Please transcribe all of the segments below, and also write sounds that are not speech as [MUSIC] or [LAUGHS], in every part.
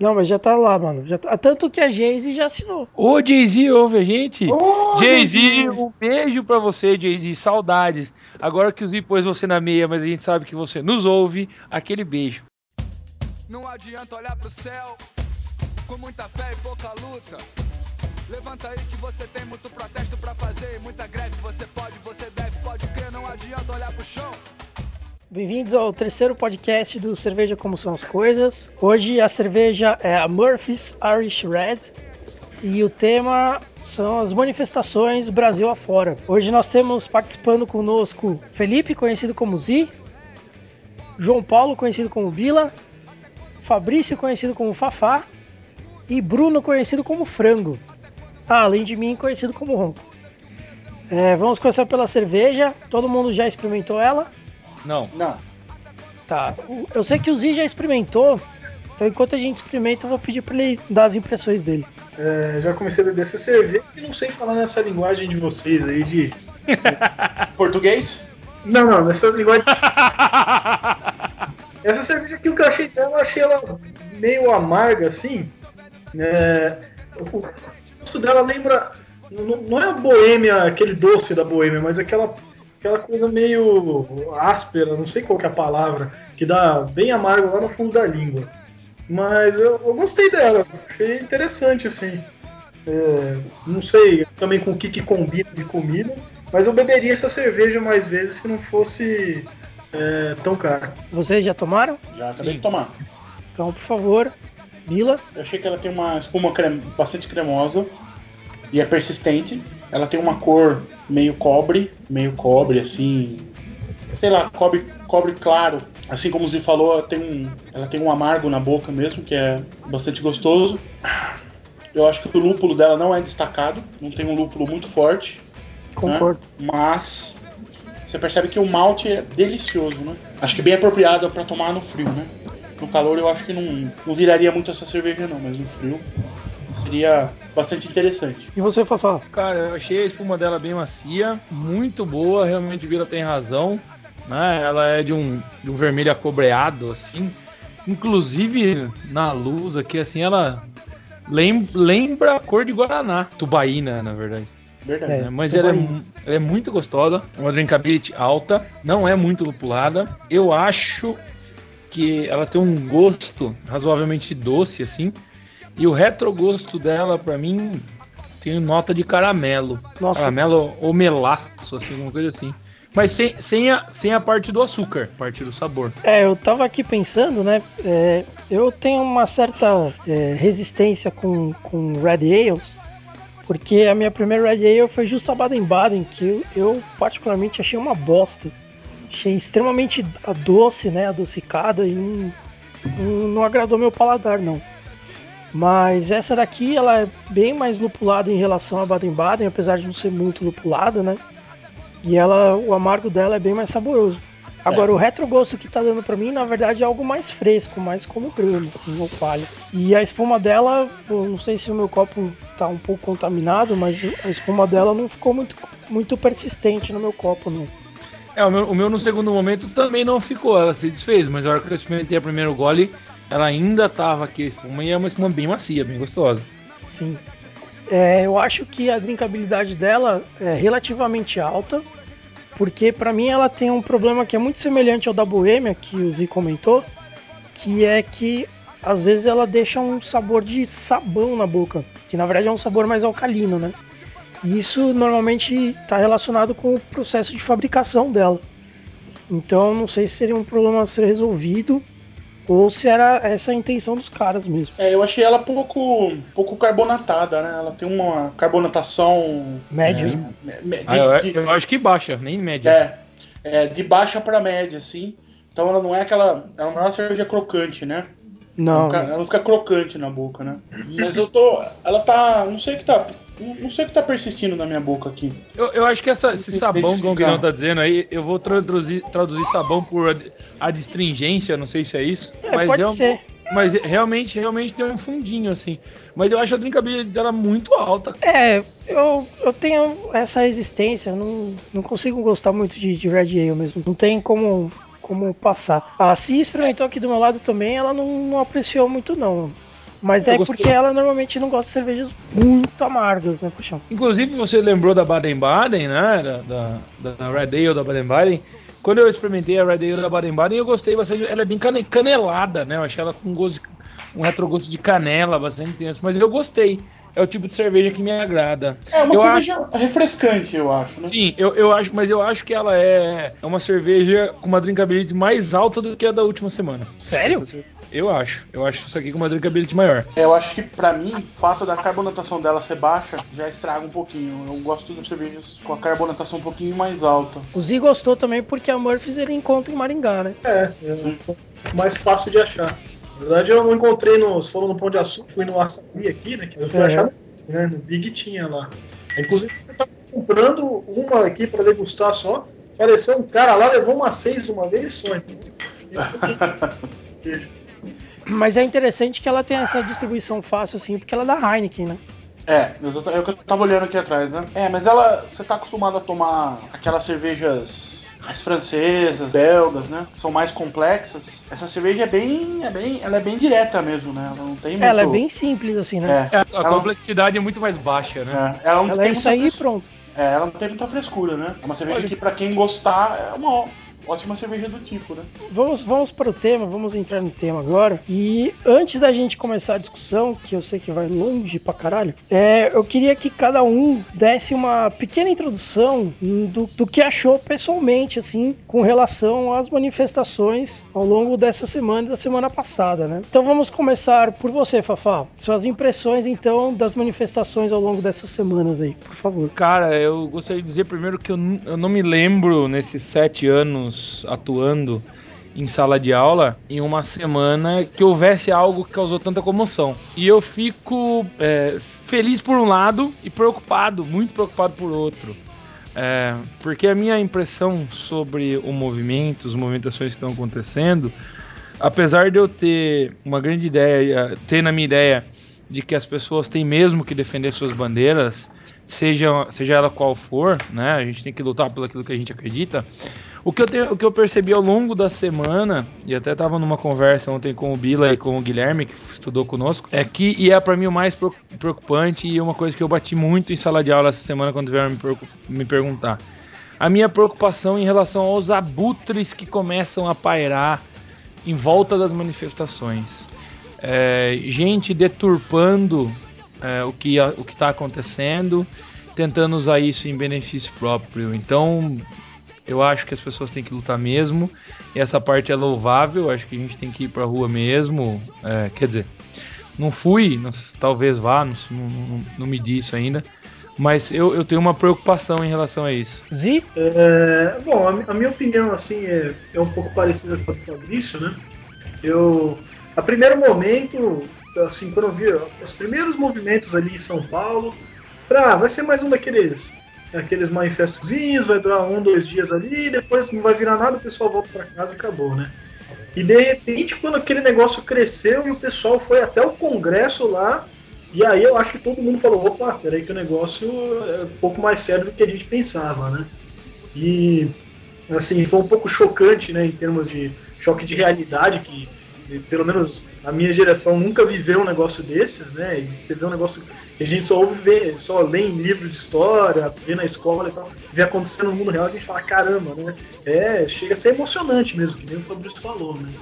Não, mas já tá lá, mano. Já tá... Tanto que a Jay-Z já assinou. Ô, Jay-Z, ouve a gente? Ô, Jay-Z, Jay-Z. um beijo pra você, Jay-Z. Saudades. Agora que o Z pôs você na meia, mas a gente sabe que você nos ouve, aquele beijo. Não adianta olhar pro céu com muita fé e pouca luta. Levanta aí que você tem muito protesto pra fazer e muita greve. Você pode, você deve, pode crer. Não adianta olhar pro chão. Bem-vindos ao terceiro podcast do Cerveja Como São as Coisas. Hoje a cerveja é a Murphy's Irish Red e o tema são as manifestações Brasil afora. Hoje nós temos participando conosco Felipe, conhecido como Z, João Paulo, conhecido como Vila, Fabrício, conhecido como Fafá e Bruno, conhecido como Frango. Ah, além de mim, conhecido como Ronco. É, vamos começar pela cerveja. Todo mundo já experimentou ela? Não. Não. Tá. Eu sei que o Z já experimentou, então enquanto a gente experimenta, eu vou pedir pra ele dar as impressões dele. É, já comecei a beber essa cerveja e não sei falar nessa linguagem de vocês aí de. [LAUGHS] Português? Não, não, nessa linguagem. Essa cerveja aqui, o que eu achei dela, eu achei ela meio amarga assim. É, o gosto dela lembra. Não, não é a boêmia, aquele doce da boêmia, mas aquela, aquela coisa meio áspera, não sei qual que é a palavra, que dá bem amargo lá no fundo da língua. Mas eu, eu gostei dela, achei interessante assim. É, não sei também com o que, que combina de comida, mas eu beberia essa cerveja mais vezes se não fosse é, tão cara. Vocês já tomaram? Já acabei Sim. de tomar. Então, por favor, Bila. Eu achei que ela tem uma espuma crem- bastante cremosa e é persistente. Ela tem uma cor meio cobre, meio cobre, assim. Sei lá, cobre, cobre claro. Assim como o Zi falou, ela tem, um, ela tem um amargo na boca mesmo, que é bastante gostoso. Eu acho que o lúpulo dela não é destacado, não tem um lúpulo muito forte. Concordo. né? Mas você percebe que o malte é delicioso, né? Acho que bem apropriado para tomar no frio, né? No calor eu acho que não, não viraria muito essa cerveja não, mas no frio seria bastante interessante. E você, Fafá? Cara, eu achei a espuma dela bem macia, muito boa, realmente o Vila tem razão. Né? Ela é de um, de um vermelho acobreado, assim. Inclusive, na luz aqui, assim, ela lem- lembra a cor de Guaraná. Tubaína, na verdade. Verdade. É. né? Mas ela é, ela é muito gostosa, uma drinkability alta, não é muito lupulada. Eu acho que ela tem um gosto razoavelmente doce, assim. E o retrogosto dela, pra mim, tem nota de caramelo. Nossa. Caramelo ou melaço, assim, alguma coisa assim. Mas sem, sem, a, sem a parte do açúcar, parte do sabor. É, eu tava aqui pensando, né? é, eu tenho uma certa é, resistência com, com Red Ales, porque a minha primeira Red Ale foi justo a Baden-Baden, que eu, eu particularmente achei uma bosta. Achei extremamente doce, né? Adocicada e não, não, não agradou meu paladar, não. Mas essa daqui, ela é bem mais lupulada em relação à Baden-Baden, apesar de não ser muito lupulada, né? E ela, o amargo dela é bem mais saboroso. Agora, o retrogosto que tá dando pra mim, na verdade, é algo mais fresco, mais como grano, assim, ou palha. E a espuma dela, eu não sei se o meu copo tá um pouco contaminado, mas a espuma dela não ficou muito, muito persistente no meu copo, não. É, o meu, o meu no segundo momento também não ficou, ela se desfez, mas na hora que eu experimentei a primeiro gole, ela ainda tava aqui a espuma e é uma espuma bem macia, bem gostosa. Sim. É, eu acho que a drinkabilidade dela é relativamente alta, porque pra mim ela tem um problema que é muito semelhante ao da Boêmia, que o Zi comentou, que é que às vezes ela deixa um sabor de sabão na boca, que na verdade é um sabor mais alcalino, né? E isso normalmente está relacionado com o processo de fabricação dela. Então não sei se seria um problema a ser resolvido ou se era essa a intenção dos caras mesmo. É, eu achei ela pouco, pouco carbonatada, né? Ela tem uma carbonatação Médio. é, me- de, Ah, eu, de- eu acho que baixa, nem média. é, é, de baixa para média, assim. Então ela não é aquela, ela não é uma cerveja crocante, né? Não. Não fica- Ela fica crocante na boca, né? Mas eu tô. Ela tá. Não sei o que tá. Não sei o que tá persistindo na minha boca aqui. Eu, eu acho que essa- esse sabão que o. Guilherme tá dizendo aí, eu vou traduzir, traduzir sabão por ad- adstringência, não sei se é isso. É, pode real- ser. Mas realmente, realmente tem um fundinho assim. Mas eu acho a drinkability dela muito alta. É, eu, eu tenho essa resistência, não, não consigo gostar muito de, de Red Ale mesmo. Não tem como, como passar. A Cia experimentou aqui do meu lado também, ela não, não apreciou muito não. Mas Eu é gostei. porque ela normalmente não gosta de cervejas muito amargas, né, Paixão? Inclusive, você lembrou da Baden-Baden, né? Da, da, da Red Ale da Baden-Baden. Quando eu experimentei a Red Ale da Baden-Baden, eu gostei bastante. Ela é bem cane- canelada, né? Eu achei ela com gosto, um retrogosto de canela bastante intenso. Mas eu gostei. É o tipo de cerveja que me agrada. É uma eu cerveja refrescante, eu acho, né? Sim, eu, eu acho, mas eu acho que ela é, é uma cerveja com uma drinkability mais alta do que a da última semana. Sério? Eu acho. Eu acho isso aqui com uma drinkability maior. Eu acho que pra mim, o fato da carbonatação dela ser baixa já estraga um pouquinho. Eu gosto das cervejas com a carbonatação um pouquinho mais alta. O Zi gostou também porque a Murphys ele encontra em Maringá, né? É, é mais fácil de achar. Na verdade, eu não encontrei no. Você falou no Pão de Açúcar, fui no Açaí aqui, né? Que eu fui É. achar no, né, no Big tinha lá. Inclusive, eu tava comprando uma aqui pra degustar só. Apareceu um cara lá, levou uma seis uma vez só. Então, [LAUGHS] Mas é interessante que ela tem essa distribuição fácil, assim, porque ela é da Heineken, né? É, exatamente. É o que eu tava olhando aqui atrás, né? É, mas ela. Você tá acostumado a tomar aquelas cervejas. As francesas, belgas, né? Que são mais complexas. Essa cerveja é bem. É bem ela é bem direta mesmo, né? Ela não tem muito. Ela é bem simples, assim, né? É, É, a ela, complexidade é muito mais baixa, né? é, ela não Ela é tem isso muita aí e fres- pronto. É, ela não tem muita frescura, né? É uma cerveja Olha. que, pra quem gostar, é uma ó- ótima cerveja do tipo, né? Vamos, vamos para o tema, vamos entrar no tema agora. E antes da gente começar a discussão, que eu sei que vai longe pra caralho, é, eu queria que cada um desse uma pequena introdução do, do que achou pessoalmente, assim, com relação às manifestações ao longo dessa semana e da semana passada, né? Então vamos começar por você, Fafá. Suas impressões, então, das manifestações ao longo dessas semanas aí, por favor. Cara, eu gostaria de dizer primeiro que eu, eu não me lembro nesses sete anos atuando em sala de aula em uma semana que houvesse algo que causou tanta comoção. E eu fico é, feliz por um lado e preocupado, muito preocupado por outro. É, porque a minha impressão sobre o movimento, as movimentações que estão acontecendo, apesar de eu ter uma grande ideia, ter na minha ideia de que as pessoas têm mesmo que defender suas bandeiras, seja, seja ela qual for, né? A gente tem que lutar pelo aquilo que a gente acredita. O que eu, tenho, o que eu percebi ao longo da semana, e até estava numa conversa ontem com o Bila e com o Guilherme, que estudou conosco, é que, e é para mim o mais preocupante e uma coisa que eu bati muito em sala de aula essa semana quando vieram me, me perguntar. A minha preocupação em relação aos abutres que começam a pairar em volta das manifestações. É, gente deturpando é, o que a- o que está acontecendo, tentando usar isso em benefício próprio. Então, eu acho que as pessoas têm que lutar mesmo. E essa parte é louvável. Acho que a gente tem que ir pra rua mesmo. É, quer dizer, não fui, não- talvez vá, não, não, não, me disse ainda. Mas eu, eu tenho uma preocupação em relação a isso. Zi? É, bom, a, a minha opinião assim é, é um pouco parecida com a do Fabrício, né? Eu, a primeiro momento, assim, quando eu vi os primeiros movimentos ali em São Paulo, falei, ah, vai ser mais um daqueles, aqueles manifestozinhos, vai durar um, dois dias ali, depois não vai virar nada, o pessoal volta para casa e acabou, né? E de repente, quando aquele negócio cresceu e o pessoal foi até o Congresso lá, e aí eu acho que todo mundo falou, opa, peraí que o negócio é um pouco mais sério do que a gente pensava, né? E assim, foi um pouco chocante, né, em termos de choque de realidade, que pelo menos a minha geração nunca viveu um negócio desses, né? E você vê um negócio que a gente só ouve ver, só lê em livro de história, vê na escola e tal, vê acontecendo no mundo real, a gente fala, caramba, né? É, chega a ser emocionante mesmo, que nem o Fabrício falou, né?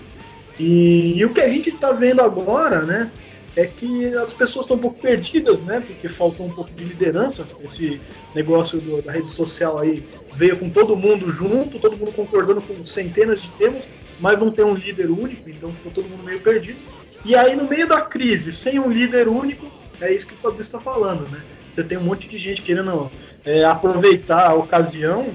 E, e o que a gente está vendo agora, né? É que as pessoas estão um pouco perdidas, né? Porque faltou um pouco de liderança. Esse negócio do- da rede social aí veio com todo mundo junto, todo mundo concordando com centenas de temas, mas não tem um líder único, então ficou todo mundo meio perdido. E aí, no meio da crise, sem um líder único, é isso que o Fabrício está falando, né? Você tem um monte de gente querendo é, aproveitar a ocasião,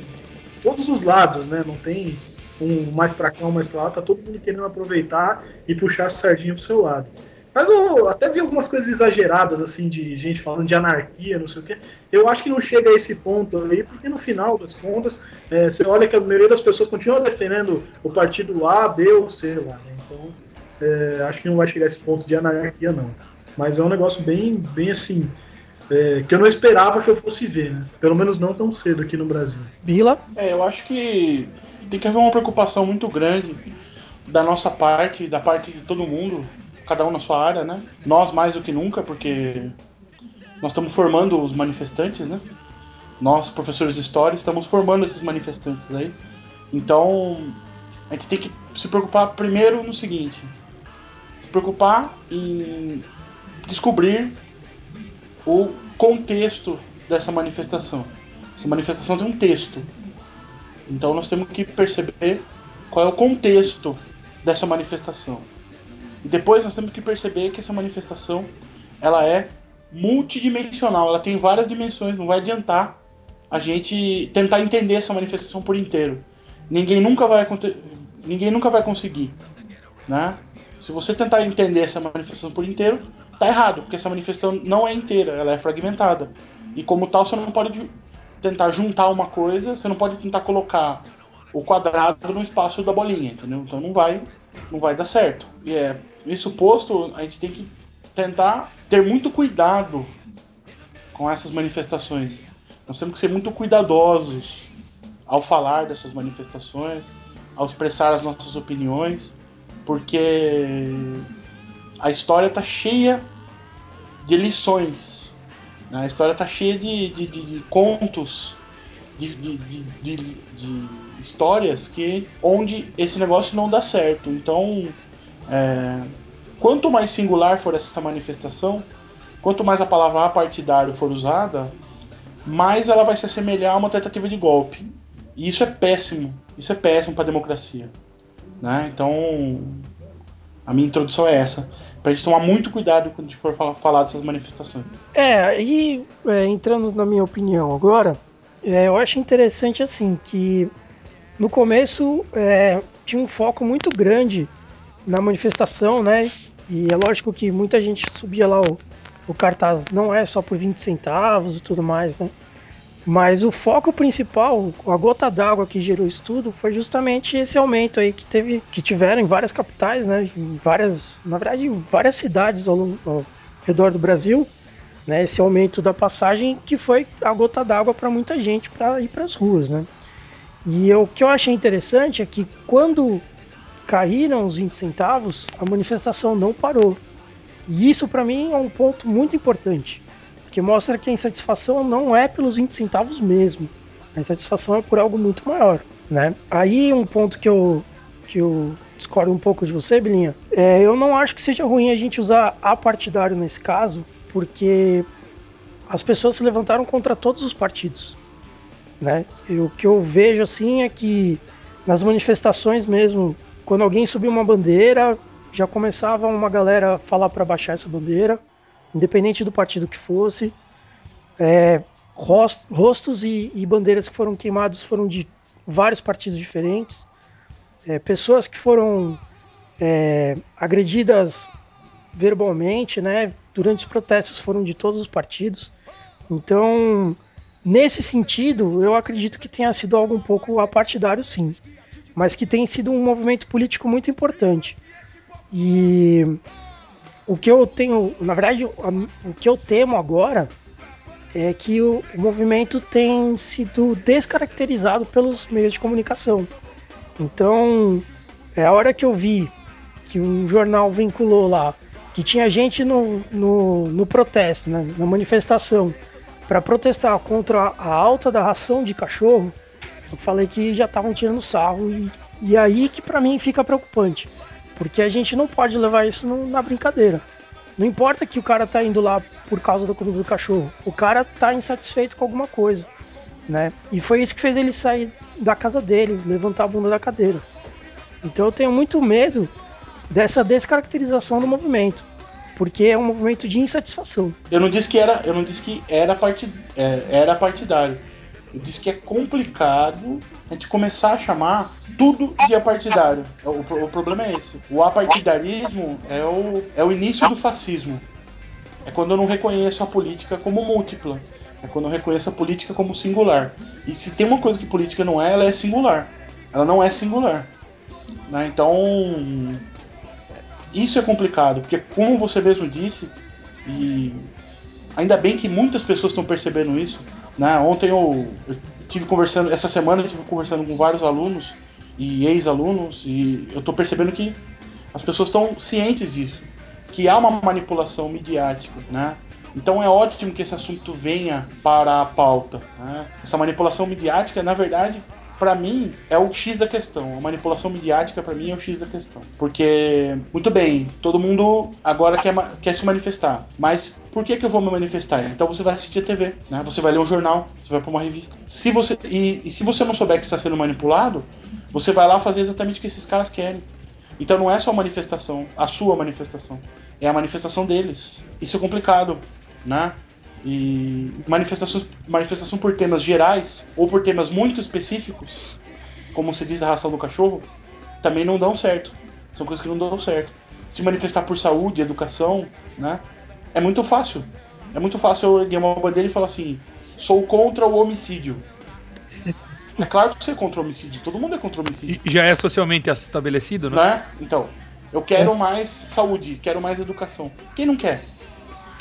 todos os lados, né? Não tem um mais para cá, um mais para lá, tá todo mundo querendo aproveitar e puxar a sardinha pro seu lado. Mas eu até vi algumas coisas exageradas, assim, de gente falando de anarquia, não sei o quê. Eu acho que não chega a esse ponto aí, porque no final das contas, é, você olha que a maioria das pessoas continua defendendo o partido A, B ou C lá, né? Então, é, acho que não vai chegar a esse ponto de anarquia, não. Mas é um negócio bem, bem assim, é, que eu não esperava que eu fosse ver, né? Pelo menos não tão cedo aqui no Brasil. Bila? É, eu acho que tem que haver uma preocupação muito grande da nossa parte, da parte de todo mundo, cada um na sua área, né? Nós mais do que nunca, porque nós estamos formando os manifestantes, né? Nós, professores de história, estamos formando esses manifestantes aí. Então, a gente tem que se preocupar primeiro no seguinte: se preocupar em descobrir o contexto dessa manifestação. Essa manifestação tem um texto. Então nós temos que perceber qual é o contexto dessa manifestação. E depois nós temos que perceber que essa manifestação ela é multidimensional, ela tem várias dimensões, não vai adiantar a gente tentar entender essa manifestação por inteiro. Ninguém nunca vai ninguém nunca vai conseguir, né? Se você tentar entender essa manifestação por inteiro, tá errado, porque essa manifestação não é inteira, ela é fragmentada. E como tal, você não pode tentar juntar uma coisa, você não pode tentar colocar o quadrado no espaço da bolinha, entendeu? Então não vai, não vai dar certo. E é, isso posto, a gente tem que tentar ter muito cuidado com essas manifestações. Nós temos que ser muito cuidadosos ao falar dessas manifestações, ao expressar as nossas opiniões, porque a história está cheia de lições a história tá cheia de, de, de, de contos, de, de, histórias que onde esse negócio não dá certo. Então, é, quanto mais singular for essa manifestação, quanto mais a palavra partidário for usada, mais ela vai se assemelhar a uma tentativa de golpe. E isso é péssimo. Isso é péssimo para a democracia. Né? Então, a minha introdução é essa. Pra gente tomar muito cuidado quando a gente for falar, falar dessas manifestações. É, e é, entrando na minha opinião agora, é, eu acho interessante assim que no começo é, tinha um foco muito grande na manifestação, né? E é lógico que muita gente subia lá o, o cartaz, não é só por 20 centavos e tudo mais, né? Mas o foco principal, a gota d'água que gerou isso tudo, foi justamente esse aumento aí que teve, que tiveram em várias capitais, né? Em várias, na verdade, em várias cidades ao, ao redor do Brasil, né? Esse aumento da passagem que foi a gota d'água para muita gente para ir para as ruas, né? E o que eu achei interessante é que quando caíram os 20 centavos, a manifestação não parou. E isso para mim é um ponto muito importante que mostra que a insatisfação não é pelos 20 centavos mesmo. A insatisfação é por algo muito maior, né? Aí um ponto que eu que eu discordo um pouco de você, Bilinha, é, eu não acho que seja ruim a gente usar a partidário nesse caso, porque as pessoas se levantaram contra todos os partidos, né? E o que eu vejo assim é que nas manifestações mesmo, quando alguém subia uma bandeira, já começava uma galera a falar para baixar essa bandeira independente do partido que fosse. É, rostos e, e, bandeiras que foram queimados foram de vários partidos diferentes. É, pessoas que foram é, agredidas verbalmente, né, durante os protestos foram de todos os partidos. Então, nesse sentido, eu acredito que tenha sido algo um pouco apartidário, sim, mas que tem sido um movimento político muito importante. E o que eu tenho, na verdade, o que eu temo agora é que o, movimento tem sido descaracterizado pelos meios de comunicação. Então, é a hora que eu vi que um jornal vinculou lá que tinha gente no, no, no protesto, né, na manifestação, para protestar contra a alta da ração de cachorro, eu falei que já estavam tirando sarro e, e aí que para mim fica preocupante. Porque a gente não pode levar isso no, na brincadeira. Não importa que o cara tá indo lá por causa da comida do cachorro. O cara tá insatisfeito com alguma coisa, né? E foi isso que fez ele sair da casa dele, levantar a bunda da cadeira. Então eu tenho muito medo dessa descaracterização do movimento, porque é um movimento de insatisfação. Eu não disse que era, eu não disse que era, partid, é, era partidário. Disse que é complicado a gente começar a chamar tudo de apartidário. É, o, o problema é esse. O apartidarismo é o, é o início do fascismo. É quando eu não reconheço a política como múltipla. É quando eu reconheço a política como singular. E se tem uma coisa que política não é, ela é singular. Ela não é singular. Né? Então, isso é complicado, porque como você mesmo disse, e ainda bem que muitas pessoas estão percebendo isso, né? Ontem eu, tive conversando, essa semana eu tive conversando com vários alunos e ex-alunos e eu estou percebendo que as pessoas estão cientes disso. que há uma manipulação midiática, né? Então é ótimo que esse assunto venha para a pauta. Né? Essa manipulação midiática, na verdade, para mim é o X da questão. A manipulação midiática para mim é o X da questão. Porque, muito bem, todo mundo agora quer, quer se manifestar. Mas por que, que eu vou me manifestar? Então você vai assistir a TV, né? Você vai ler um jornal, você vai para uma revista. Se você e, e se você não souber que está sendo manipulado, você vai lá fazer exatamente o que esses caras querem. Então não é só a manifestação, a sua manifestação, é a manifestação deles. Isso é complicado, né? E manifestação, manifestação por temas gerais ou por temas muito específicos, como se diz a ração do cachorro, também não dão certo. São coisas que não dão certo. Se manifestar por saúde, educação, né? É muito fácil. É muito fácil eu erguer uma bandeira e falar assim: sou contra o homicídio. É claro que você é contra o homicídio, todo mundo é contra o homicídio. Já é socialmente estabelecido, né? né? Então, eu quero mais saúde, quero mais educação. Quem não quer?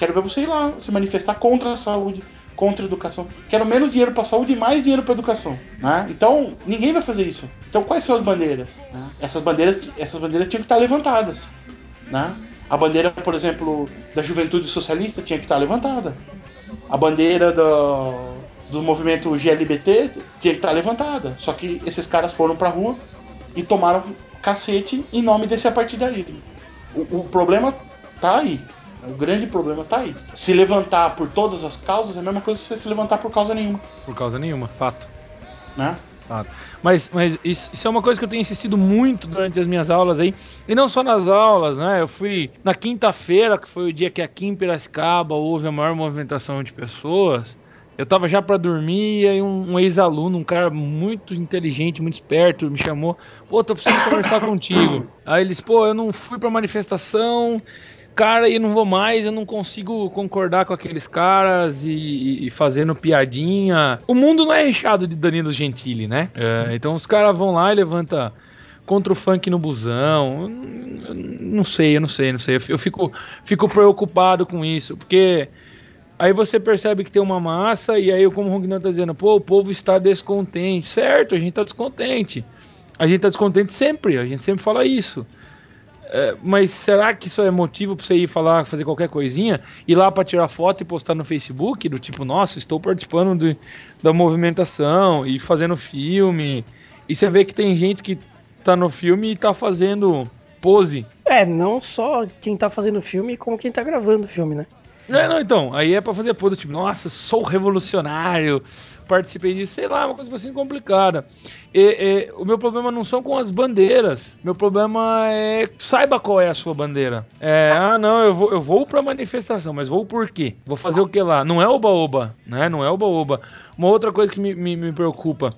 Quero ver você ir lá se manifestar contra a saúde, contra a educação. Quero menos dinheiro para saúde e mais dinheiro para educação. Né? Então, ninguém vai fazer isso. Então, quais são as bandeiras? Né? Essas bandeiras, essas bandeiras tinham que estar levantadas. Né? A bandeira, por exemplo, da juventude socialista tinha que estar levantada. A bandeira do, do movimento GLBT tinha que estar levantada. Só que esses caras foram pra rua e tomaram cacete em nome desse apartidarismo. O, o problema tá aí. O grande problema tá aí. Se levantar por todas as causas é a mesma coisa que você se levantar por causa nenhuma. Por causa nenhuma, fato. Né? Fato. Mas, mas isso, isso, é uma coisa que eu tenho insistido muito durante as minhas aulas aí. E não só nas aulas, né? Eu fui na quinta-feira, que foi o dia que aqui em Piracicaba houve a maior movimentação de pessoas. Eu tava já para dormir e aí um, um ex-aluno, um cara muito inteligente, muito esperto, me chamou. Pô, tô precisando conversar [COUGHS] contigo. Aí eles, pô, eu não fui pra manifestação cara e não vou mais, eu não consigo concordar com aqueles caras e, e fazendo piadinha. O mundo não é recheado de Danilo Gentili, né? É, então os caras vão lá e levanta contra o funk no busão. Eu não sei, eu não sei, não sei. Eu fico, fico preocupado com isso, porque aí você percebe que tem uma massa e aí, como o Rognan tá dizendo, pô, o povo está descontente. Certo, a gente tá descontente. A gente tá descontente sempre, a gente sempre fala isso. É, mas será que isso é motivo para você ir falar, fazer qualquer coisinha, ir lá para tirar foto e postar no Facebook, do tipo, nossa, estou participando de, da movimentação e fazendo filme. E você vê que tem gente que tá no filme e tá fazendo pose. É, não só quem tá fazendo filme, como quem tá gravando o filme, né? É, não, então, aí é pra fazer pose, tipo, nossa, sou revolucionário, participei disso, sei lá, uma coisa assim complicada. E, e, o meu problema não são com as bandeiras, meu problema é saiba qual é a sua bandeira. É, ah, não, eu vou, eu vou pra manifestação, mas vou por quê? Vou fazer o que lá? Não é oba-oba, né? Não é oba-oba. Uma outra coisa que me, me, me preocupa.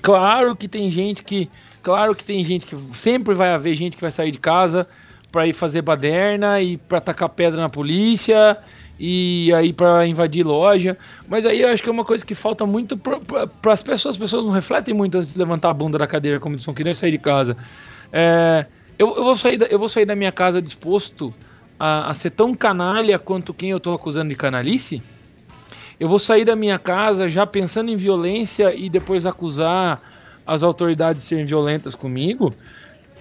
Claro que tem gente que. Claro que tem gente que. Sempre vai haver gente que vai sair de casa para ir fazer baderna e para tacar pedra na polícia e aí para invadir loja. Mas aí eu acho que é uma coisa que falta muito para as pessoas. As pessoas não refletem muito antes de levantar a bunda da cadeira como eles que nem sair de casa. É, eu, eu, vou sair da, eu vou sair da minha casa disposto a, a, ser tão canalha quanto quem eu estou acusando de canalice. Eu vou sair da minha casa já pensando em violência e depois acusar as autoridades de serem violentas comigo.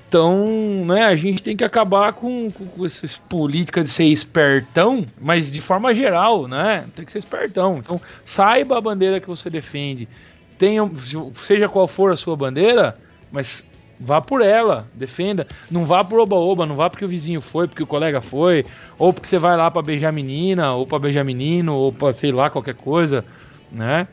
Então, né, a gente tem que acabar com, com, com essas políticas de ser espertão, mas de forma geral, né? Tem que ser espertão. Então, saiba a bandeira que você defende. Tenha, seja qual for a sua bandeira, mas vá por ela, defenda. Não vá por oba-oba, não vá porque o vizinho foi, porque o colega foi, ou porque você vai lá para beijar menina, ou para beijar menino, ou para sei lá, qualquer coisa, né?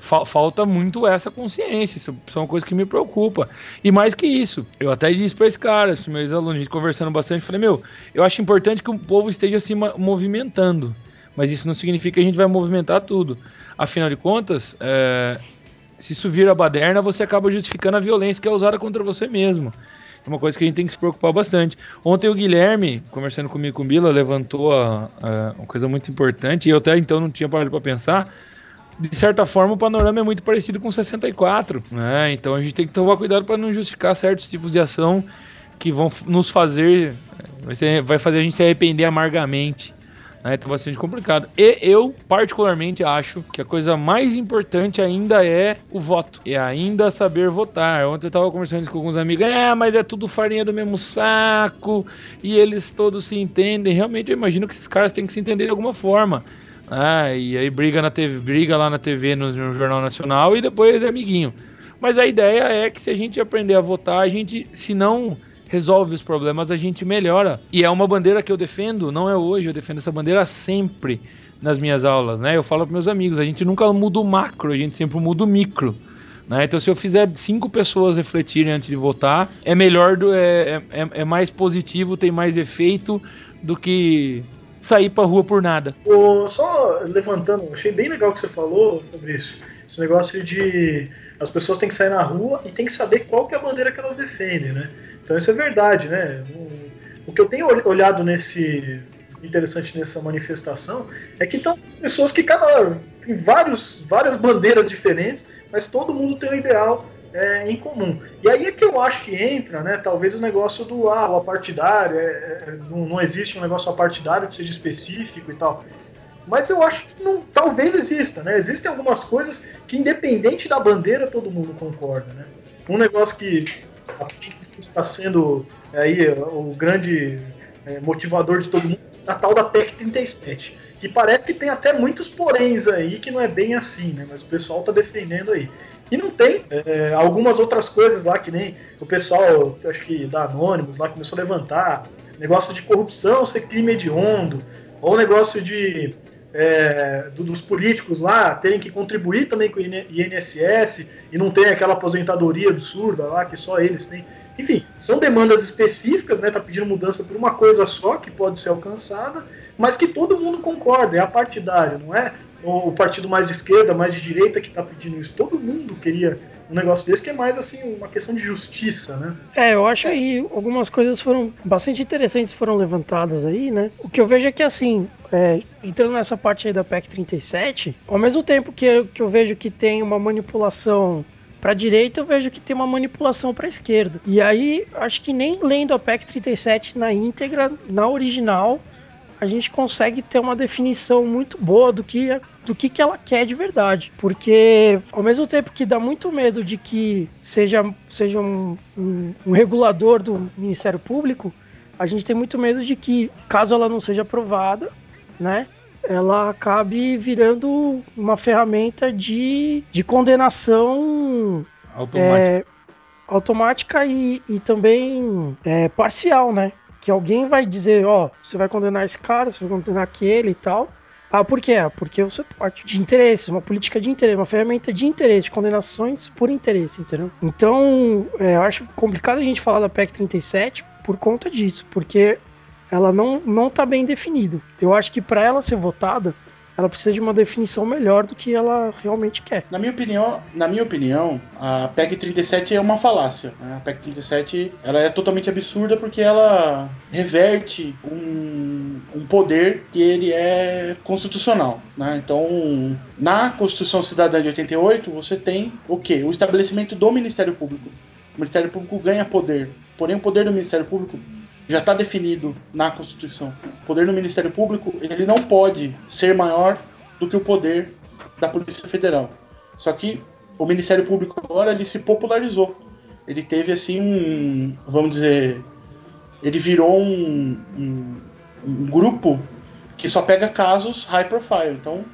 Falta muito essa consciência. Isso, isso é uma coisa que me preocupa. E mais que isso, eu até disse para esse cara, esses meus alunos, conversando bastante, falei: Meu, eu acho importante que o povo esteja se movimentando. Mas isso não significa que a gente vai movimentar tudo. Afinal de contas, é, se isso vira baderna, você acaba justificando a violência que é usada contra você mesmo. É uma coisa que a gente tem que se preocupar bastante. Ontem o Guilherme, conversando comigo com o Bila, levantou a, a, uma coisa muito importante, e eu até então não tinha parado para pensar de certa forma, o panorama é muito parecido com 64, né? Então a gente tem que tomar cuidado para não justificar certos tipos de ação que vão nos fazer vai, fazer a gente se arrepender amargamente Né? Então bastante complicado. E eu, particularmente, acho que a coisa mais importante ainda é o voto. E ainda saber votar. Ontem eu tava conversando com alguns amigos, é, mas é tudo farinha do mesmo saco, e eles todos se entendem. Realmente eu imagino que esses caras têm que se entender de alguma forma. Ah, e aí briga na TV, briga lá na TV no, no Jornal Nacional e depois é amiguinho. Mas a ideia é que se a gente aprender a votar, a gente, se não resolve os problemas, a gente melhora. E é uma bandeira que eu defendo, não é hoje, eu defendo essa bandeira sempre nas minhas aulas, né? Eu falo para meus amigos, a gente nunca muda o macro, a gente sempre muda o micro. Né? Então, se eu fizer cinco pessoas refletirem antes de votar, é melhor, do, é, é, é mais positivo, tem mais efeito do que sair pra rua por nada. Só levantando, achei bem legal o que você falou, Fabrício. Esse negócio de as pessoas têm que sair na rua e têm que saber qual que é a bandeira que elas defendem, né? Então isso é verdade, né? O, que eu tenho olhado nesse interessante nessa manifestação é que estão pessoas que cada tem vários várias bandeiras diferentes, mas todo mundo tem um ideal é, em comum. E aí é que eu acho que entra, né? Talvez o negócio do ah, o apartidário, é, é, não, não existe um negócio apartidário que seja específico e tal. Mas eu acho que não, talvez exista, né? Existem algumas coisas que, independente da bandeira, todo mundo concorda, né? Um negócio que está sendo aí o grande é, motivador de todo mundo, a tal da PEC 37, que parece que tem até muitos poréns aí que não é bem assim, né? Mas o pessoal está defendendo aí. E não tem é, algumas outras coisas lá que nem o pessoal, acho que da Anônimos lá começou a levantar, negócio de corrupção ser crime hediondo, ou negócio de é, dos políticos lá terem que contribuir também com o INSS e não tem aquela aposentadoria absurda lá que só eles têm. Enfim, são demandas específicas, né? Tá pedindo mudança por uma coisa só que pode ser alcançada, mas que todo mundo concorda, é apartidário, não é o partido mais de esquerda, mais de direita que está pedindo isso. Todo mundo queria um negócio desse que é mais assim uma questão de justiça, né? É, eu acho que algumas coisas foram bastante interessantes foram levantadas aí, né? O que eu vejo é que assim, é, entrando nessa parte aí da PEC 37, ao mesmo tempo que eu, que eu vejo que tem uma manipulação para direita, eu vejo que tem uma manipulação para esquerda. E aí, acho que nem lendo a PEC 37 na íntegra, na original, a gente consegue ter uma definição muito boa do que, do que, que ela quer de verdade. Porque, ao mesmo tempo que dá muito medo de que seja, seja um, um, um regulador do Ministério Público, a gente tem muito medo de que, caso ela não seja aprovada, né, ela acabe virando uma ferramenta de, de condenação automática, é, automática e, e também é, parcial, né? Que alguém vai dizer, ó, oh, você vai condenar esse cara, você vai condenar aquele e tal. Ah, por quê? Ah, porque você pode. De interesse, uma política de interesse, uma ferramenta de interesse, de condenações por interesse, entendeu? Então, é, eu acho complicado a gente falar da PEC 37 por conta disso, porque ela não, não tá bem definida. Eu acho que para ela ser votada, ela precisa de uma definição melhor do que ela realmente quer. Na minha opinião, na minha opinião, a PEC 37 é uma falácia. Né? A PEC 37 ela é totalmente absurda porque ela reverte um, um poder que ele é constitucional. Né? Então, na Constituição Cidadã de 88, você tem o quê? O estabelecimento do Ministério Público. O Ministério Público ganha poder. Porém, o poder do Ministério Público já está definido na Constituição. O poder do Ministério Público ele não pode ser maior do que o poder da Polícia Federal. Só que o Ministério Público agora ele se popularizou. Ele teve assim um, vamos dizer, ele virou um, um, um grupo que só pega casos high profile. Então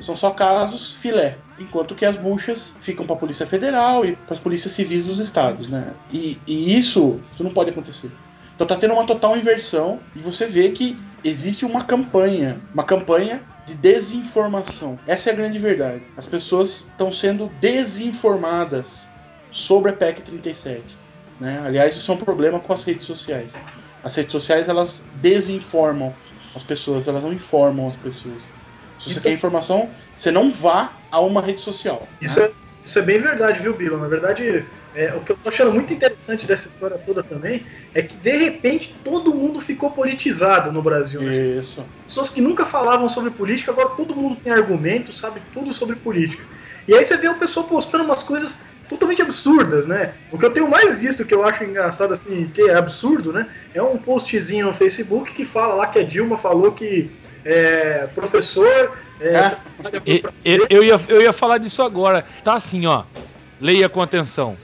são só casos filé, enquanto que as buchas ficam para a Polícia Federal e para as polícias civis dos estados, né? E, e isso, isso não pode acontecer. Então tá tendo uma total inversão e você vê que existe uma campanha, uma campanha de desinformação. Essa é a grande verdade. As pessoas estão sendo desinformadas sobre a PEC 37. Né? Aliás, isso é um problema com as redes sociais. As redes sociais elas desinformam as pessoas, elas não informam as pessoas. Se você então, quer informação, você não vá a uma rede social. Isso, né? Isso é bem verdade, viu, Bilo? Na verdade, é, o que eu tô achando muito interessante dessa história toda também é que de repente todo mundo ficou politizado no Brasil. Né? Isso. Pessoas que nunca falavam sobre política, agora todo mundo tem argumento, sabe tudo sobre política. E aí você vê o pessoal postando umas coisas totalmente absurdas, né? O que eu tenho mais visto que eu acho engraçado, assim, que é absurdo, né? É um postzinho no Facebook que fala lá que a Dilma falou que é, professor. É, e- eu, ia, eu ia falar disso agora. Tá assim, ó. Leia com atenção.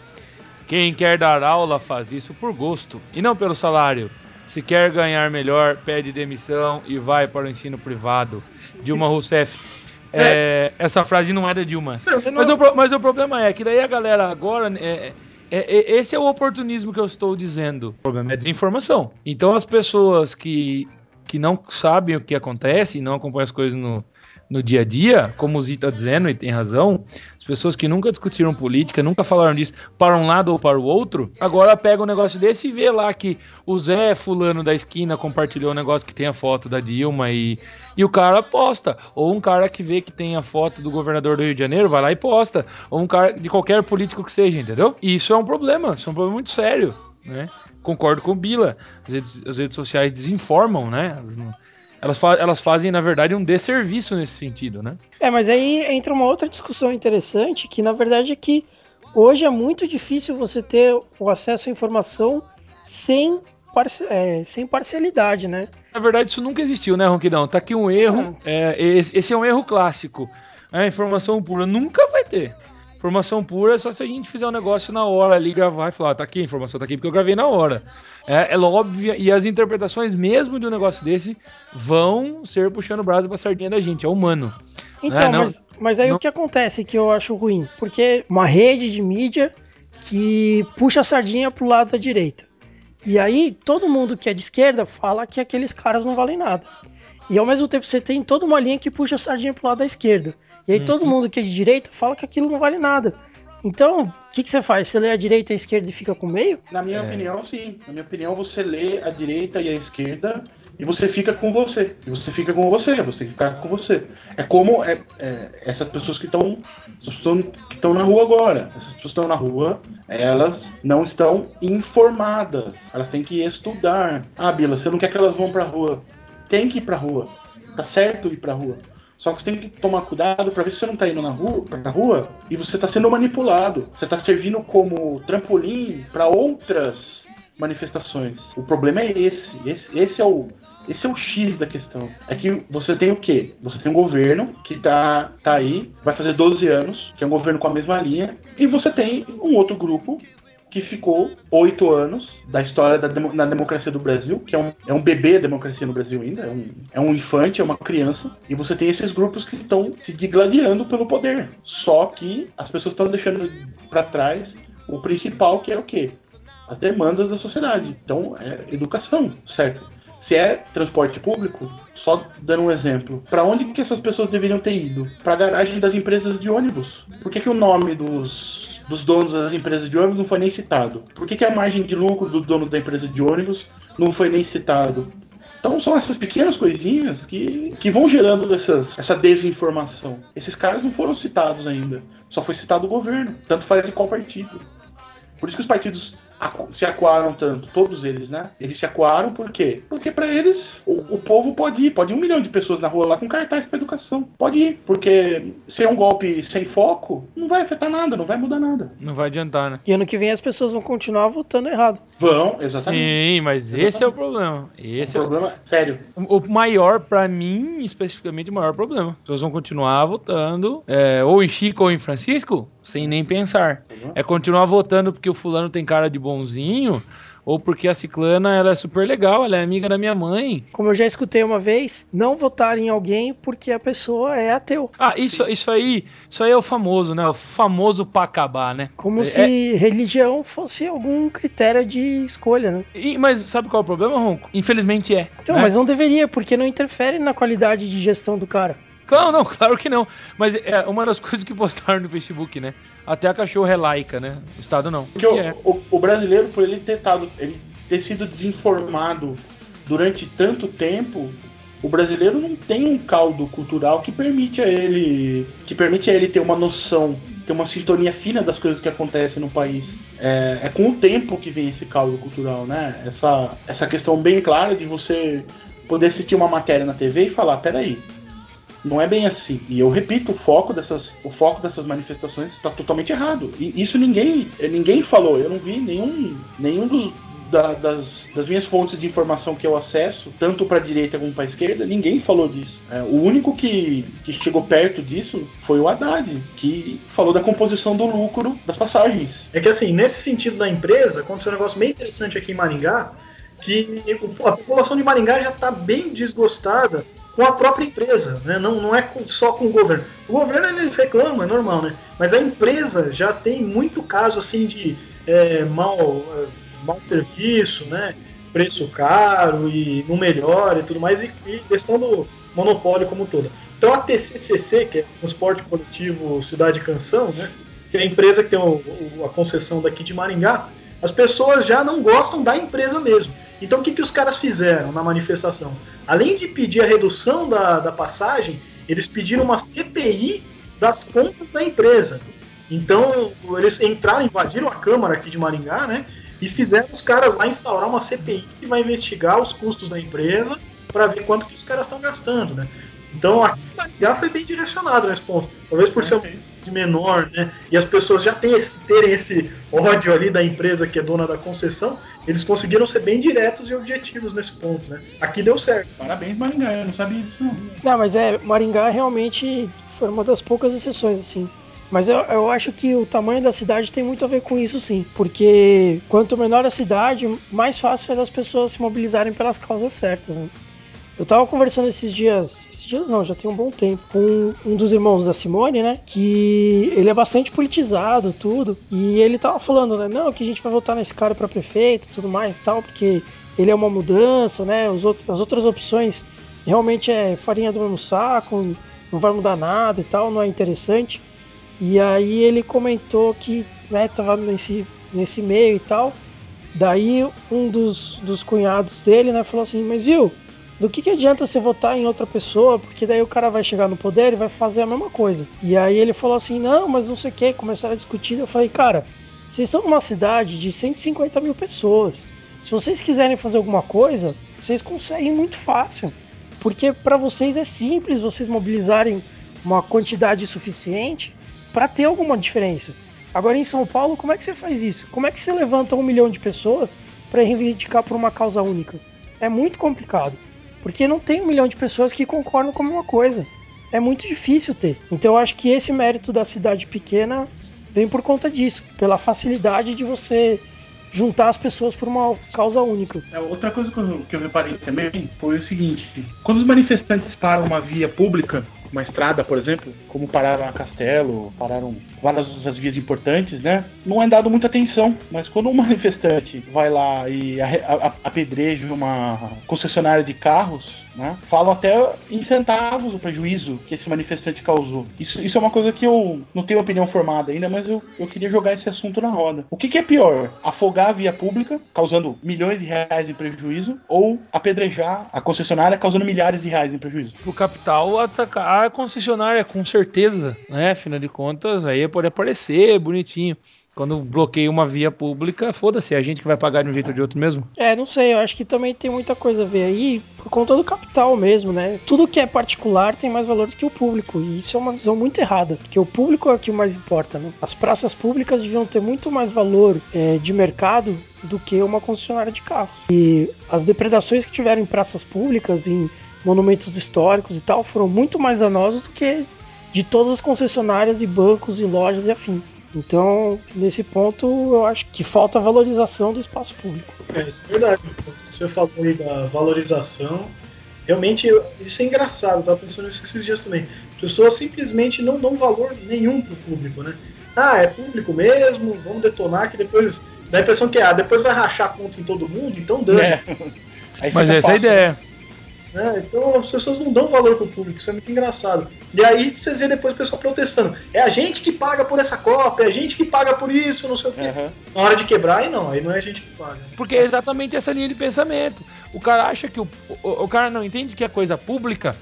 Quem quer dar aula faz isso por gosto e não pelo salário. Se quer ganhar melhor, pede demissão e vai para o ensino privado. Dilma Rousseff. É, essa frase não é da Dilma. Não- Mas o, pro- mas o problema é que daí a galera agora. é- é- é- esse é o oportunismo que eu estou dizendo. O problema é desinformação. Então as pessoas que, que não sabem o que acontece e não acompanham as coisas no, no dia a dia, como o Zita tá dizendo, e tem razão, as pessoas que nunca discutiram política, nunca falaram disso para um lado ou para o outro, agora pega um negócio desse e vê lá que o Zé fulano da esquina compartilhou um negócio que tem a foto da Dilma e, e o cara posta. Ou um cara que vê que tem a foto do governador do Rio de Janeiro, vai lá e posta. Ou um cara de qualquer político que seja, entendeu? E isso é um problema, isso é um problema muito sério, né? Concordo com o Bila. As redes, as redes sociais desinformam, né? Não- elas, fa- elas fazem, na verdade, um desserviço nesse sentido, né? É, mas aí entra uma outra discussão interessante, que na verdade é que hoje é muito difícil você ter o acesso à informação sem, parce- é, sem parcialidade, né? Na verdade, isso nunca existiu, né, Ronquidão? Tá aqui um erro. é, esse, esse é um erro clássico. A informação pura nunca vai ter. Informação pura é só se a gente fizer um negócio na hora ali, gravar e falar, tá aqui a informação, tá aqui, porque eu gravei na hora. É, é óbvio, e as interpretações mesmo de um negócio desse vão ser puxando o braço pra sardinha da gente, é humano. Então, É, não- mas, mas aí não- o que acontece que eu acho ruim? Porque uma rede de mídia que puxa a sardinha pro lado da direita. E aí todo mundo que é de esquerda fala que aqueles caras não valem nada. E ao mesmo tempo você tem toda uma linha que puxa a sardinha pro lado da esquerda. E aí todo mundo que é de direita fala que aquilo não vale nada. Então, o que, que você faz? Você lê a direita e a esquerda e fica com o meio? Na minha opinião, sim. Na minha opinião, você lê a direita e a esquerda e você fica com você. E você fica com você, você tem que ficar com você. É como é, é, essas pessoas que estão que estão na rua agora. Essas pessoas que estão na rua, elas não estão informadas. Elas têm que estudar. Ah, Bila, você não quer que elas vão pra rua. Tem que ir pra rua. Tá certo ir pra rua. Só que você tem que tomar cuidado para ver se você não tá indo na rua, pra rua e você tá sendo manipulado. Você tá servindo como trampolim para outras manifestações. O problema é esse. Esse, esse é o esse é o X da questão. É que você tem o quê? Você tem um governo que tá, tá aí, vai fazer 12 anos, que é um governo com a mesma linha, e você tem um outro grupo que ficou oito anos da história da na democracia do Brasil, que é um, é um bebê a democracia no Brasil ainda, é um, é um infante, é uma criança, e você tem esses grupos que estão se digladiando pelo poder. Só que as pessoas estão deixando para trás o principal, que é o quê? As demandas da sociedade. Então, é educação, certo? Se é transporte público, só dando um exemplo, para onde que essas pessoas deveriam ter ido? Para a garagem das empresas de ônibus. Por que, que o nome dos, dos donos das empresas de ônibus não foi nem citado? Por que, que a margem de lucro dos donos da empresa de ônibus não foi nem citado? Então são essas pequenas coisinhas que, que vão gerando essas, essa desinformação. Esses caras não foram citados ainda. Só foi citado o governo. Tanto faz de qual partido. Por isso que os partidos se acuaram tanto, todos eles, né? Eles se acuaram por quê? Porque pra eles o, o povo pode ir, pode ir um milhão de pessoas na rua lá com cartaz pra educação. Pode ir, porque se é um golpe sem foco, não vai afetar nada, não vai mudar nada. Não vai adiantar, né? E ano que vem as pessoas vão continuar votando errado. Vão, exatamente. Sim, mas esse é o problema. Esse É é o problema sério. O o maior, pra mim, especificamente, o maior problema. As pessoas vão continuar votando, é, ou em Chico ou em Francisco, sem nem pensar. Uhum. É continuar votando porque o fulano tem cara de bonzinho, ou porque a ciclana ela é super legal, ela é amiga da minha mãe. Como eu já escutei uma vez, não votar em alguém porque a pessoa é ateu. Ah, isso, isso aí, isso aí é o famoso, né? O famoso pra acabar, né? Como É- se religião fosse algum critério de escolha, né? E- mas sabe qual é o problema, Ronco? Infelizmente é. Então, né? mas não deveria, porque não interfere na qualidade de gestão do cara. Claro, não, claro que não. Mas é uma das [LAUGHS] coisas que postaram no Facebook, né? Até a cachorra é laica, né? O Estado não. Porque Que o, é. o, o brasileiro, por ele ter, tado, ele ter sido desinformado durante tanto tempo, o brasileiro não tem um caldo cultural que permite a ele que permite a ele ter uma noção, ter uma sintonia fina das coisas que acontecem no país. É, é com o tempo que vem esse caldo cultural, né? Essa, essa questão bem clara de você poder assistir uma matéria na TV e falar, peraí, não é bem assim. E eu repito, o foco dessas, o foco dessas manifestações está totalmente errado. E isso ninguém, ninguém falou. Eu não vi nenhum, nenhum dos, da- das, das minhas fontes de informação que eu acesso, tanto para a direita como para a esquerda, ninguém falou disso. É, o único que, que chegou perto disso foi o Haddad, que falou da composição do lucro das passagens. É que assim, nesse sentido da empresa, aconteceu um negócio bem interessante aqui em Maringá, que a população de Maringá já está bem desgostada com a própria empresa, né? não, não é só com o governo. O governo eles reclamam, é normal, né? Mas a empresa já tem muito caso assim de é, mal, é, mau serviço, né? Preço caro e não melhora e tudo mais, e, e questão do monopólio como todo. Então a TCCC, que é Transporte Coletivo Cidade Canção, né? Que é a empresa que tem o, o, a concessão daqui de Maringá, as pessoas já não gostam da empresa mesmo. Então o que, que os caras fizeram na manifestação? Além de pedir a redução da, da passagem, eles pediram uma CPI das contas da empresa. Então eles entraram, invadiram a Câmara aqui de Maringá, né? E fizeram os caras lá instaurar uma CPI que vai investigar os custos da empresa para ver quanto que os caras estão gastando, né? Então aqui em Maringá foi bem direcionado nesse ponto. Talvez por ser uma cidade menor, né? E as pessoas já terem esse, terem esse ódio ali da empresa que é dona da concessão, eles conseguiram ser bem diretos e objetivos nesse ponto, né? Aqui deu certo. Parabéns, Maringá, eu não sabia disso não. Não, mas é, Maringá realmente foi uma das poucas exceções, assim. Mas eu, eu acho que o tamanho da cidade tem muito a ver com isso, sim. Porque quanto menor a cidade, mais fácil é das pessoas se mobilizarem pelas causas certas. Né? Eu tava conversando esses dias, esses dias não, já tem um bom tempo, com um dos irmãos da Simone, né? Que ele é bastante politizado, tudo. E ele tava falando, né? Não, que a gente vai votar nesse cara para prefeito tudo mais e tal, porque ele é uma mudança, né? Os outros, as outras opções realmente é farinha do mesmo saco, não vai mudar nada e tal, não é interessante. E aí ele comentou que, né, tava nesse, nesse meio e tal. Daí um dos, dos cunhados dele, né, falou assim, mas viu, do que, que adianta você votar em outra pessoa, porque daí o cara vai chegar no poder e vai fazer a mesma coisa. E aí ele falou assim: não, mas não sei o que, começaram a discutir. Eu falei, cara, vocês estão numa cidade de 150 mil pessoas. Se vocês quiserem fazer alguma coisa, vocês conseguem muito fácil. Porque para vocês é simples vocês mobilizarem uma quantidade suficiente para ter alguma diferença. Agora em São Paulo, como é que você faz isso? Como é que você levanta um milhão de pessoas para reivindicar por uma causa única? É muito complicado. Porque não tem um milhão de pessoas que concordam com a mesma coisa. É muito difícil ter. Então eu acho que esse mérito da cidade pequena vem por conta disso, pela facilidade de você juntar as pessoas por uma causa única. É, outra coisa que eu, que eu reparei também foi o seguinte: quando os manifestantes param uma via pública, uma estrada, por exemplo, como pararam a Castelo, pararam várias outras vias importantes, né? Não é dado muita atenção. Mas quando um [LAUGHS] manifestante vai lá e apedreja uma concessionária de carros, né? Falam até em centavos o prejuízo que esse manifestante causou. Isso, isso é uma coisa que eu não tenho opinião formada ainda, mas eu, eu queria jogar esse assunto na roda. O que, que é pior? Afogar a via pública, causando milhões de reais em prejuízo, ou apedrejar a concessionária, causando milhares de reais em prejuízo? O capital atacar a concessionária, com certeza, né? Afinal de contas, aí pode aparecer bonitinho quando bloqueia uma via pública, foda-se, é a gente que vai pagar de um jeito ou de outro mesmo. É, não sei, eu acho que também tem muita coisa a ver aí por conta do capital mesmo, né? Tudo que é particular tem mais valor do que o público, e isso é uma visão muito errada, porque o público é o que mais importa, né? As praças públicas deviam ter muito mais valor é, de mercado do que uma concessionária de carros. E as depredações que tiveram em praças públicas, em monumentos históricos e tal, foram muito mais danosas do que de todas as concessionárias e bancos e lojas e afins. Então, nesse ponto, eu acho que falta a valorização do espaço público. É, isso é verdade. Se você falou aí da valorização, realmente isso é engraçado, eu tava pensando nisso esses dias também. Pessoas simplesmente não dão valor nenhum pro público, né? Ah, é público mesmo, vamos detonar que depois. Dá a impressão que ah, depois vai rachar conta em todo mundo, então dane. É. [LAUGHS] Mas essa é a ideia. Né? Então as pessoas não dão valor pro público, isso é muito engraçado. E aí você vê depois o pessoal protestando. É a gente que paga por essa cópia, é a gente que paga por isso, não sei o quê. Uhum. Na hora de quebrar, aí não, aí não é a gente que paga. Porque é exatamente essa linha de pensamento. O cara acha que o, o, o cara não entende que a coisa pública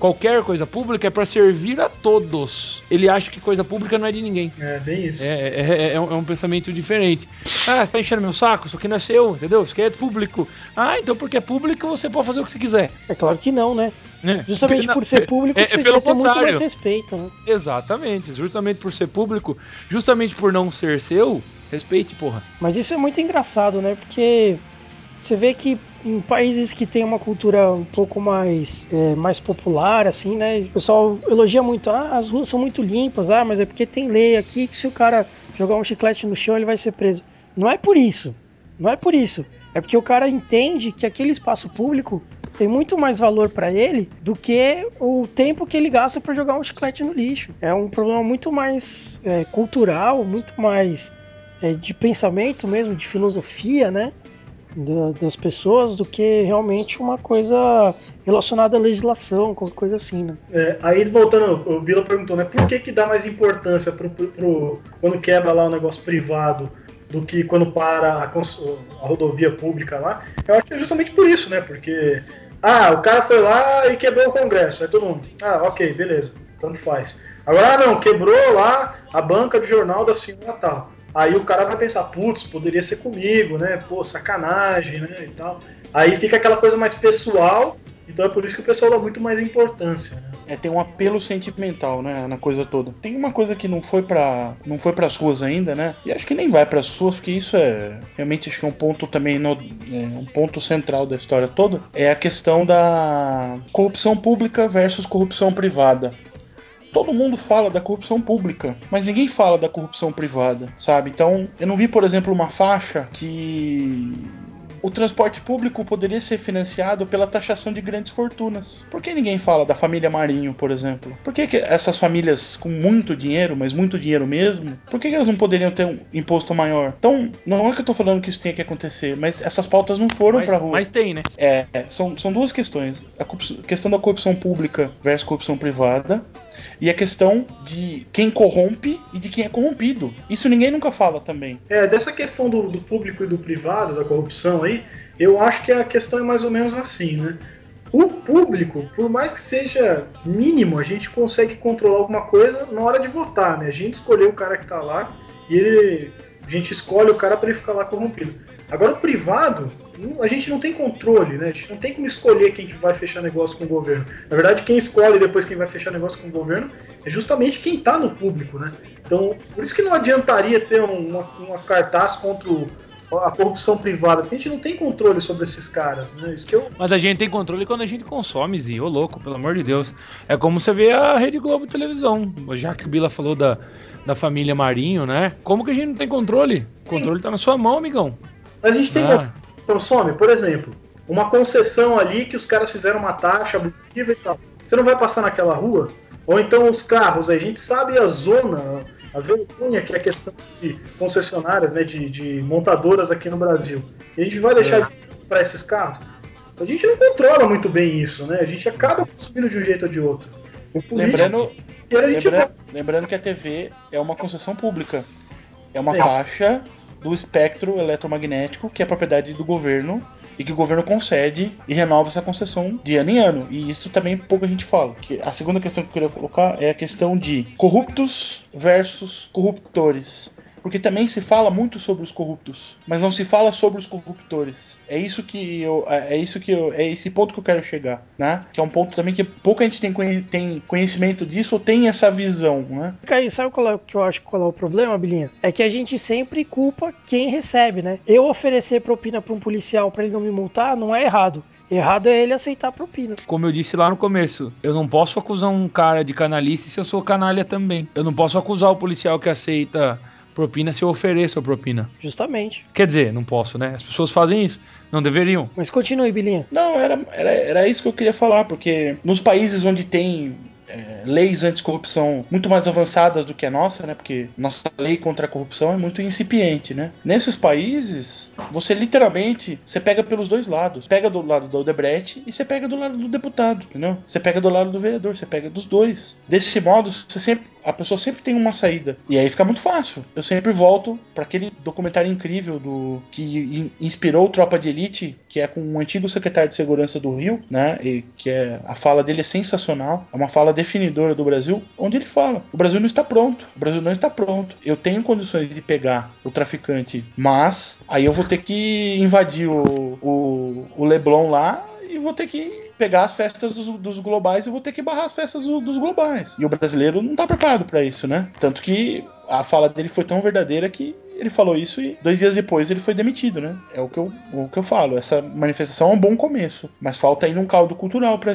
qualquer coisa pública é para servir a todos. Ele acha que coisa pública não é de ninguém. É, bem isso. É, é, é, é, um, é um, pensamento diferente. Ah, você tá enchendo meu saco? Isso aqui não é seu, entendeu? Isso aqui é público. Ah, então porque é público você pode fazer o que você quiser. É claro que não, né? É. Justamente por ser público, é, você é ter muito mais respeito, né? Exatamente. Justamente por ser público, justamente por não ser seu, respeite, porra. Mas isso é muito engraçado, né? Porque você vê que em países que tem uma cultura um pouco mais, é, mais popular, assim, né? O pessoal elogia muito, ah, as ruas são muito limpas, ah, mas é porque tem lei aqui que se o cara jogar um chiclete no chão ele vai ser preso. Não é por isso. Não é por isso. É porque o cara entende que aquele espaço público tem muito mais valor para ele do que o tempo que ele gasta para jogar um chiclete no lixo. É um problema muito mais é, cultural, muito mais é, de pensamento mesmo, de filosofia, né? Das pessoas do que realmente uma coisa relacionada à legislação, qualquer coisa assim, né? É, aí voltando, o Bila perguntou, né? Por que, que dá mais importância pro, pro, pro, quando quebra lá o um negócio privado do que quando para a, a, rodovia pública lá? Eu acho que é justamente por isso, né? Porque ah, o cara foi lá e quebrou o Congresso, aí todo mundo, ah, ok, beleza, tanto faz. Agora ah, não, quebrou lá a banca de jornal da senhora tal. Aí o cara vai pensar, putz, poderia ser comigo, né? Pô, sacanagem, né? E tal. Aí fica aquela coisa mais pessoal, então é por isso que o pessoal dá muito mais importância, né? É, tem um apelo sentimental, né, na coisa toda. Tem uma coisa que não foi para não foi para as ruas ainda, né? E acho que nem vai para as ruas, porque isso é realmente acho que é um ponto também no, é, um ponto central da história toda, é a questão da corrupção pública versus corrupção privada todo mundo fala da corrupção pública, mas ninguém fala da corrupção privada, sabe? Então, eu não vi, por exemplo, uma faixa que o transporte público poderia ser financiado pela taxação de grandes fortunas. Por que ninguém fala da família Marinho, por exemplo? Por que, que essas famílias com muito dinheiro, mas muito dinheiro mesmo, por que, que elas não poderiam ter um imposto maior? Então, não é que eu tô falando que isso tenha que acontecer, mas essas pautas não foram mas, pra rua. Mas tem, né? É, são, são duas questões. A questão da corrupção pública versus corrupção privada e a questão de quem corrompe e de quem é corrompido. Isso ninguém nunca fala também. É, dessa questão do, do público e do privado, da corrupção aí, eu acho que a questão é mais ou menos assim, né? O público, por mais que seja mínimo, a gente consegue controlar alguma coisa na hora de votar, né? A gente escolheu o cara que tá lá e ele, a gente escolhe o cara para ele ficar lá corrompido. Agora o privado, a gente não tem controle, né? A gente não tem como escolher quem que vai fechar negócio com o governo. Na verdade, quem escolhe depois quem vai fechar negócio com o governo é justamente quem está no público, né? Então, por isso que não adiantaria ter uma, uma cartaz contra a corrupção privada, porque a gente não tem controle sobre esses caras, né? Isso que eu... Mas a gente tem controle quando a gente consome, Zi, ô louco, pelo amor de Deus. É como você vê a Rede Globo televisão, já que o Bila falou da, da família Marinho, né? Como que a gente não tem controle? O controle está na sua mão, amigão. Mas a gente tem ah consome, por exemplo, uma concessão ali que os caras fizeram uma taxa abusiva e tal. Você não vai passar naquela rua? Ou então os carros, a gente sabe a zona, a vergonha que é a questão de concessionárias, né, de, de montadoras aqui no Brasil. E a gente vai deixar é. de para esses carros? A gente não controla muito bem isso, né? A gente acaba consumindo de um jeito ou de outro. lembrando, lembra, lembrando que a TV é uma concessão pública. É uma é. faixa do espectro eletromagnético, que é propriedade do governo e que o governo concede e renova essa concessão de ano em ano. E isso também pouca gente fala. Que a segunda questão que eu queria colocar é a questão de corruptos versus corruptores porque também se fala muito sobre os corruptos, mas não se fala sobre os corruptores. É isso que eu, é, isso que eu, é esse ponto que eu quero chegar, né? Que é um ponto também que pouca gente tem, tem conhecimento disso ou tem essa visão, né? Sabe qual é, que eu acho qual é o problema, Bilinha? É que a gente sempre culpa quem recebe, né? Eu oferecer propina para um policial para ele não me multar não é errado. Errado é ele aceitar propina. Como eu disse lá no começo, eu não posso acusar um cara de canalice se eu sou canalha também. Eu não posso acusar o policial que aceita propina se eu ofereço a propina. Justamente. Quer dizer, não posso, né? As pessoas fazem isso. Não deveriam. Mas continue, Bilinha. Não, era, era, era isso que eu queria falar, porque nos países onde tem é, leis anticorrupção muito mais avançadas do que a nossa, né? Porque nossa lei contra a corrupção é muito incipiente, né? Nesses países, você literalmente você pega pelos dois lados. Pega do lado do Odebrecht e você pega do lado do deputado, entendeu? Você pega do lado do vereador, você pega dos dois. Desse modo, você sempre a pessoa sempre tem uma saída. E aí fica muito fácil. Eu sempre volto para aquele documentário incrível do que inspirou Tropa de Elite, que é com um antigo secretário de segurança do Rio, né? E que é a fala dele é sensacional. É uma fala definidora do Brasil, onde ele fala: o Brasil não está pronto. O Brasil não está pronto. Eu tenho condições de pegar o traficante, mas aí eu vou ter que invadir o, o, o Leblon lá e vou ter que pegar as festas dos, dos globais e vou ter que barrar as festas do, dos globais. E o brasileiro não tá preparado para isso, né? Tanto que a fala dele foi tão verdadeira que ele falou isso e dois dias depois ele foi demitido, né? É o que eu, o que eu falo. Essa manifestação é um bom começo, mas falta ainda um caldo cultural para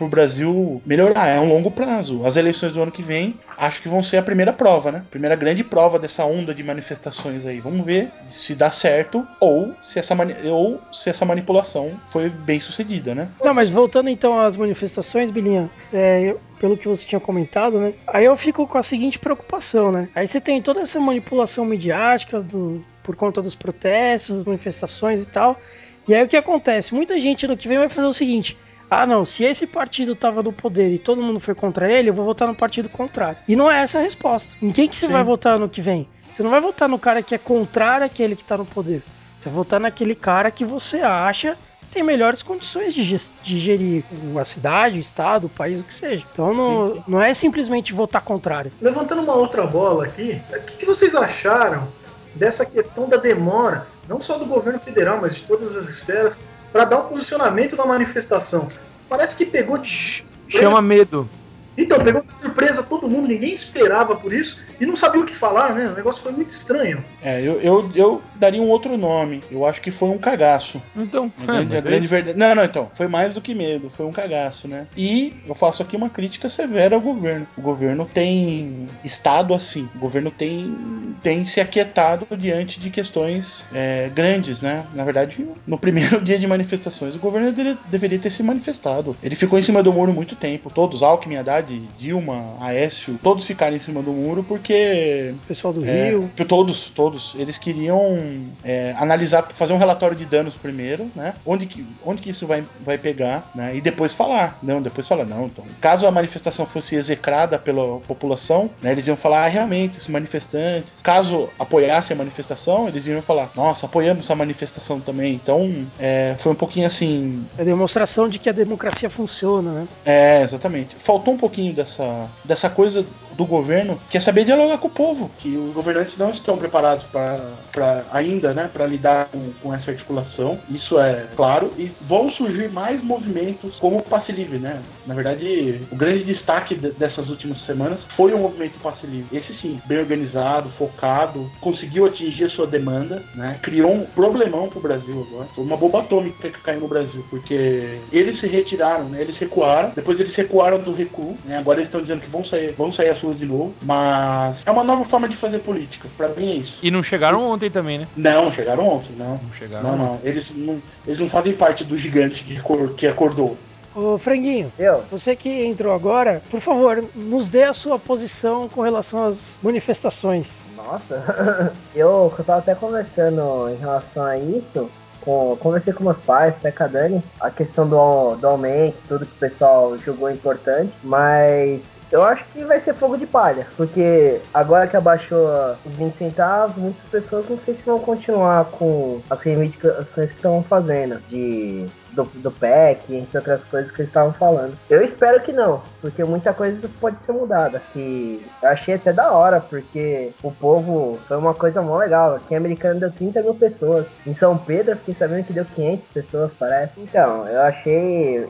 o Brasil melhorar. É um longo prazo. As eleições do ano que vem acho que vão ser a primeira prova, né? Primeira grande prova dessa onda de manifestações aí. Vamos ver se dá certo ou se essa, ou se essa manipulação foi bem sucedida, né? Não, mas voltando então às manifestações, Bilinha, é, eu, pelo que você tinha comentado, né? Aí eu fico com a seguinte preocupação, né? Aí você tem toda essa manipulação midiática do, por conta dos protestos, manifestações e tal. E aí o que acontece? Muita gente no que vem vai fazer o seguinte: ah, não, se esse partido tava no poder e todo mundo foi contra ele, eu vou votar no partido contrário. E não é essa a resposta. Em quem que você Sim. vai votar no que vem? Você não vai votar no cara que é contrário àquele que tá no poder. Você vai votar naquele cara que você acha tem melhores condições de, de, gerir a cidade, o estado, o país, o que seja. Então não, sim, sim. não é simplesmente votar contrário. Levantando uma outra bola aqui, o que, que vocês acharam dessa questão da demora, não só do governo federal, mas de todas as esferas, para dar um posicionamento na manifestação? Parece que pegou de. Chama medo. Então, pegou de surpresa todo mundo, ninguém esperava por isso e não sabia o que falar, né? O negócio foi muito estranho. É, eu, eu, eu daria um outro nome. Eu acho que foi um cagaço. Então, a grande, a grande verdade. Não, não, então. Foi mais do que medo, foi um cagaço, né? E eu faço aqui uma crítica severa ao governo. O governo tem estado assim. O governo tem, tem se aquietado diante de questões é, grandes, né? Na verdade, no primeiro [LAUGHS] dia de manifestações, o governo dele, deveria ter se manifestado. Ele ficou em cima do muro muito tempo. Todos, Alckmin, Haddad, Dilma, Aécio, todos ficaram em cima do muro porque. Pessoal do é, Rio. Todos, todos. Eles queriam é, analisar, fazer um relatório de danos primeiro, né? Onde que, onde que isso vai, vai pegar, né? E depois falar. Não, depois falar, não. Então, caso a manifestação fosse execrada pela população, né? Eles iam falar, ah, realmente, esses manifestantes. Caso apoiassem a manifestação, eles iam falar, nossa, apoiamos a manifestação também. Então, é, foi um pouquinho assim. É demonstração de que a democracia funciona, né? É, exatamente. Faltou um pouquinho pouquinho dessa, dessa coisa do governo, que é saber dialogar com o povo. Que os governantes não estão preparados para ainda, né, para lidar com, com, essa articulação. Isso é claro. E vão surgir mais movimentos como o Passe Livre, né? Na verdade, o grande destaque de, dessas últimas semanas foi o movimento Passe Livre. Esse sim, bem organizado, focado, conseguiu atingir a sua demanda, né? Criou um problemão pro Brasil agora. Foi uma bomba atômica que caiu no Brasil, porque eles se retiraram, né? Eles recuaram, depois eles recuaram do recuo, né? Agora eles estão dizendo que vão sair, vão sair as ruas de novo, mas é uma nova forma de fazer política. Para mim é isso. E não chegaram ontem também, né? Não, chegaram ontem, não. Não chegaram. Não, não. Eles não, eles não fazem parte do gigante que, que acordou. Ô, Franguinho, eu. você que entrou agora, por favor, nos dê a sua posição com relação às manifestações. Nossa, eu, [LAUGHS] eu tava até conversando em relação a isso, com, conversei com meus pais, até com a Dani, a questão do, do aumento, tudo que o pessoal julgou importante, mas eu acho que vai ser fogo de palha, porque agora que abaixou os 20 centavos, muitas pessoas não sei se vão continuar com as reivindicações que estão fazendo, de do, do PEC, entre outras coisas que eles estavam falando. Eu espero que não, porque muita coisa pode ser mudada. Que eu achei até da hora, porque o povo foi uma coisa mó legal. Aqui em Americana deu 30 mil pessoas. Em São Pedro, eu fiquei sabendo que deu 500 pessoas, parece. Então, eu achei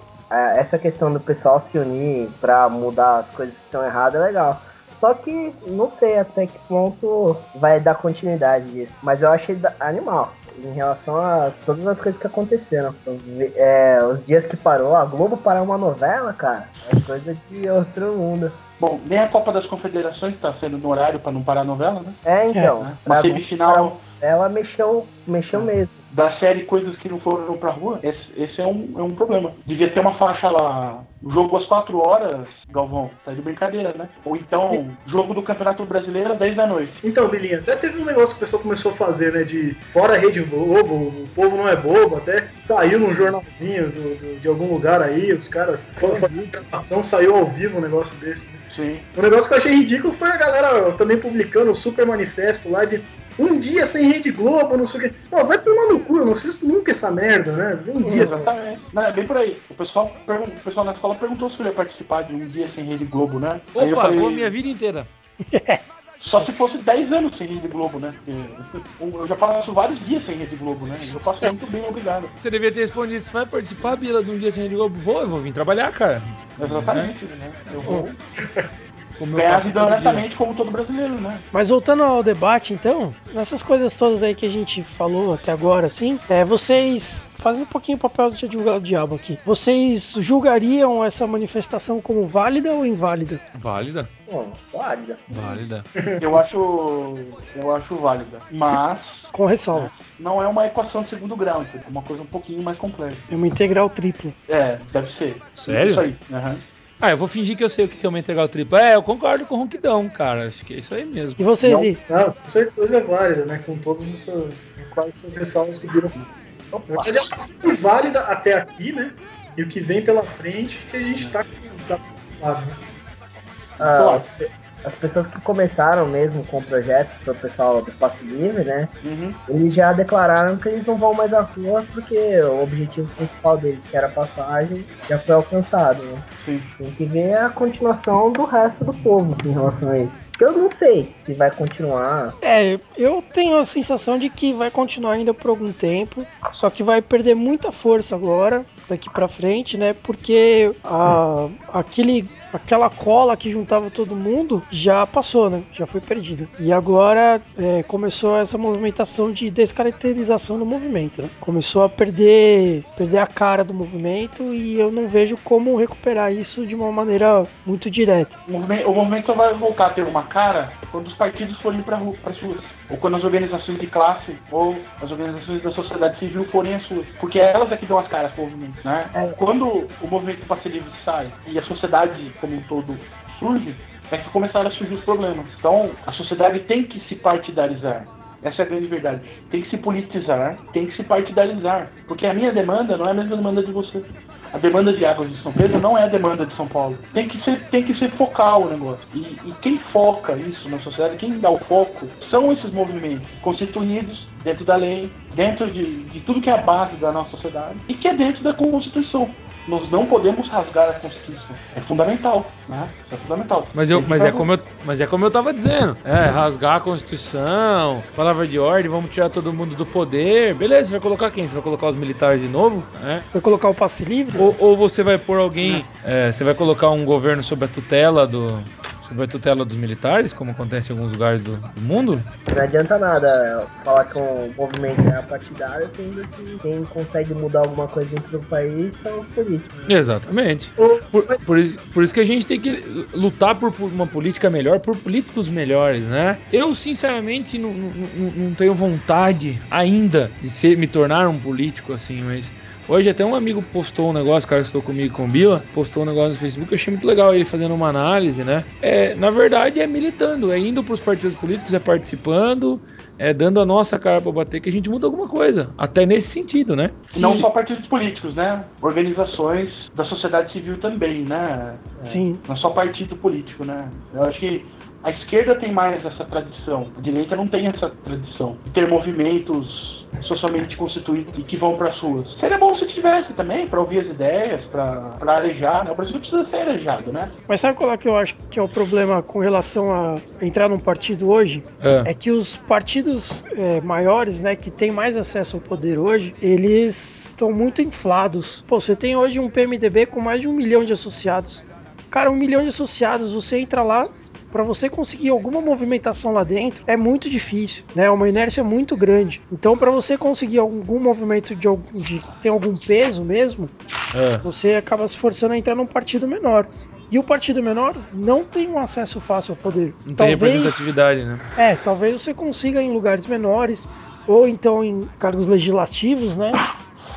essa questão do pessoal se unir para mudar as coisas que estão erradas é legal. Só que não sei até que ponto vai dar continuidade disso. Mas eu achei animal em relação a todas as coisas que aconteceram. É, os dias que parou, a Globo parar uma novela, cara, é coisa de outro mundo. Bom, nem a Copa das Confederações está sendo no horário para não parar a novela, né? É, então. É, Uma semifinal. Ela mexeu, mexeu mesmo da série Coisas que não foram pra rua, esse, esse, é, um, é um problema. Devia ter uma faixa lá, jogo às 4 horas, Galvão, tá de brincadeira, né? Ou então, jogo do Campeonato Brasileiro às 10 da noite. Então, Bilinha, até teve um negócio que o pessoal começou a fazer, né? De fora a Rede Globo, o povo não é bobo, até saiu num jornalzinho do, do, de algum lugar aí, os caras foram fazer gravação, saiu ao vivo um negócio desse. Né? Sim. Um negócio que eu achei ridículo foi a galera também publicando o super manifesto lá de um dia sem Rede Globo, não sei o quê. Pô, vai tomar no cu, eu não assisto nunca essa merda, né? Um dia Exatamente. Não, é bem por aí. O pessoal, o pessoal na escola perguntou se eu ia participar de um dia sem Rede Globo, né? Opa, aí eu falei, minha vida inteira. [LAUGHS] Só se fosse 10 anos sem Rede Globo, né? Porque eu já passo vários dias sem Rede Globo, né? Eu passo muito bem, obrigado. Você devia ter respondido, você vai participar, Bila, de um dia sem Rede Globo? Vou, eu vou vir trabalhar, cara. Exatamente, né? Eu vou. [LAUGHS] como Ganhar a vida honestamente como todo brasileiro, né? Mas voltando ao debate, então, nessas coisas todas aí que a gente falou até agora, assim, é, vocês, fazendo um pouquinho o papel de advogado do diabo aqui, vocês julgariam essa manifestação como válida ou inválida? Válida, Bom, válida. válida. Eu acho. Eu acho válida. Mas Com ressalvas. não é uma equação de segundo grau, é uma coisa um pouquinho mais complexa. É uma integral tripla. É, deve ser. Sério? Isso aí. aham. Ah, eu vou fingir que eu sei o que é uma integral tripla. É, eu concordo com o Ronquidão, cara. Acho que é isso aí mesmo. E vocês, Não. I? Não, com certeza é válida, né? Com todas essas, com essas ressalvas que viram. Ela foi válida até aqui, né? E o que vem pela frente que a gente tá tá né? Ah, Claro. As pessoas que começaram mesmo com o projeto, foi o pessoal do Espaço Livre, né? Uhum. Eles já declararam que eles não vão mais à rua porque o objetivo principal deles, que era a passagem, já foi alcançado, né? Sim. Tem que ver a continuação do resto do povo em relação a isso. Eu não sei se vai continuar. É, eu tenho a sensação de que vai continuar ainda por algum tempo, só que vai perder muita força agora, daqui pra frente, né? Porque a, aquele, aquela cola que juntava todo mundo já passou, né? Já foi perdida. E agora é, começou essa movimentação de descaracterização do movimento, né? Começou a perder, perder a cara do movimento e eu não vejo como recuperar isso de uma maneira muito direta. O movimento, o movimento vai voltar a ter uma cara quando os partidos forem para as ruas. Ou quando as organizações de classe ou as organizações da sociedade civil forem às ruas. Porque elas é que dão as caras para o movimento. Né? Quando o movimento passe livre sai e a sociedade como um todo surge, é que começaram a surgir os problemas. Então, a sociedade tem que se partidarizar. Essa é a grande verdade. Tem que se politizar, tem que se partidarizar. Porque a minha demanda não é a mesma demanda de você. A demanda de águas de São Pedro não é a demanda de São Paulo. Tem que ser, tem que ser focal o negócio. E, e quem foca isso na sociedade, quem dá o foco, são esses movimentos constituídos dentro da lei, dentro de, de tudo que é a base da nossa sociedade e que é dentro da Constituição. Nós não podemos rasgar a Constituição. É fundamental, né? É fundamental. Mas, eu, mas, é como eu, mas é como eu tava dizendo. É, rasgar a Constituição, palavra de ordem, vamos tirar todo mundo do poder. Beleza, você vai colocar quem? Você vai colocar os militares de novo? É. Vai colocar o passe livre? Ou, ou você vai pôr alguém. é, você vai colocar um governo sob a tutela do. Sob a tutela dos militares, como acontece em alguns lugares do, do mundo? Não adianta nada falar que um movimento é partidário, sendo que quem consegue mudar alguma coisa dentro do país são os políticos. né? Exatamente. Ô, Por, mas- por isso, por isso que a gente tem que lutar por, uma política melhor, por políticos melhores, né? Eu, sinceramente, não, não, não- não tenho vontade ainda de ser, me tornar um político assim, mas. Hoje até um amigo postou um negócio, o cara que estou comigo com o Bila, postou um negócio no Facebook, eu achei muito legal ele fazendo uma análise, né? É, na verdade é militando, é indo para os partidos políticos, é participando, é dando a nossa cara para bater que a gente muda alguma coisa. Até nesse sentido, né? Não Sim. só partidos políticos, né? Organizações da sociedade civil também, né? É, Sim. Não só partido político, né? Eu acho que a esquerda tem mais essa tradição, a direita não tem essa tradição de ter movimentos socialmente constituídos e que vão para as ruas. Seria bom se tivesse também, para ouvir as ideias, para arejar, né? O Brasil precisa ser arejado, né? Mas sabe qual é que eu acho que é o problema com relação a entrar num partido hoje? É. É que os partidos é, maiores, né, que têm mais acesso ao poder hoje, eles estão muito inflados. Pô, você tem hoje um PMDB com mais de um milhão de associados. Cara, um milhão de associados, você entra lá, para você conseguir alguma movimentação lá dentro, é muito difícil, né? É uma inércia muito grande. Então, para você conseguir algum movimento de, algum- de que tem algum peso mesmo, É. você acaba se forçando a entrar num partido menor. E o partido menor não tem um acesso fácil ao poder. Não tem talvez, representatividade, né? é, talvez você consiga em lugares menores ou então em cargos legislativos, né?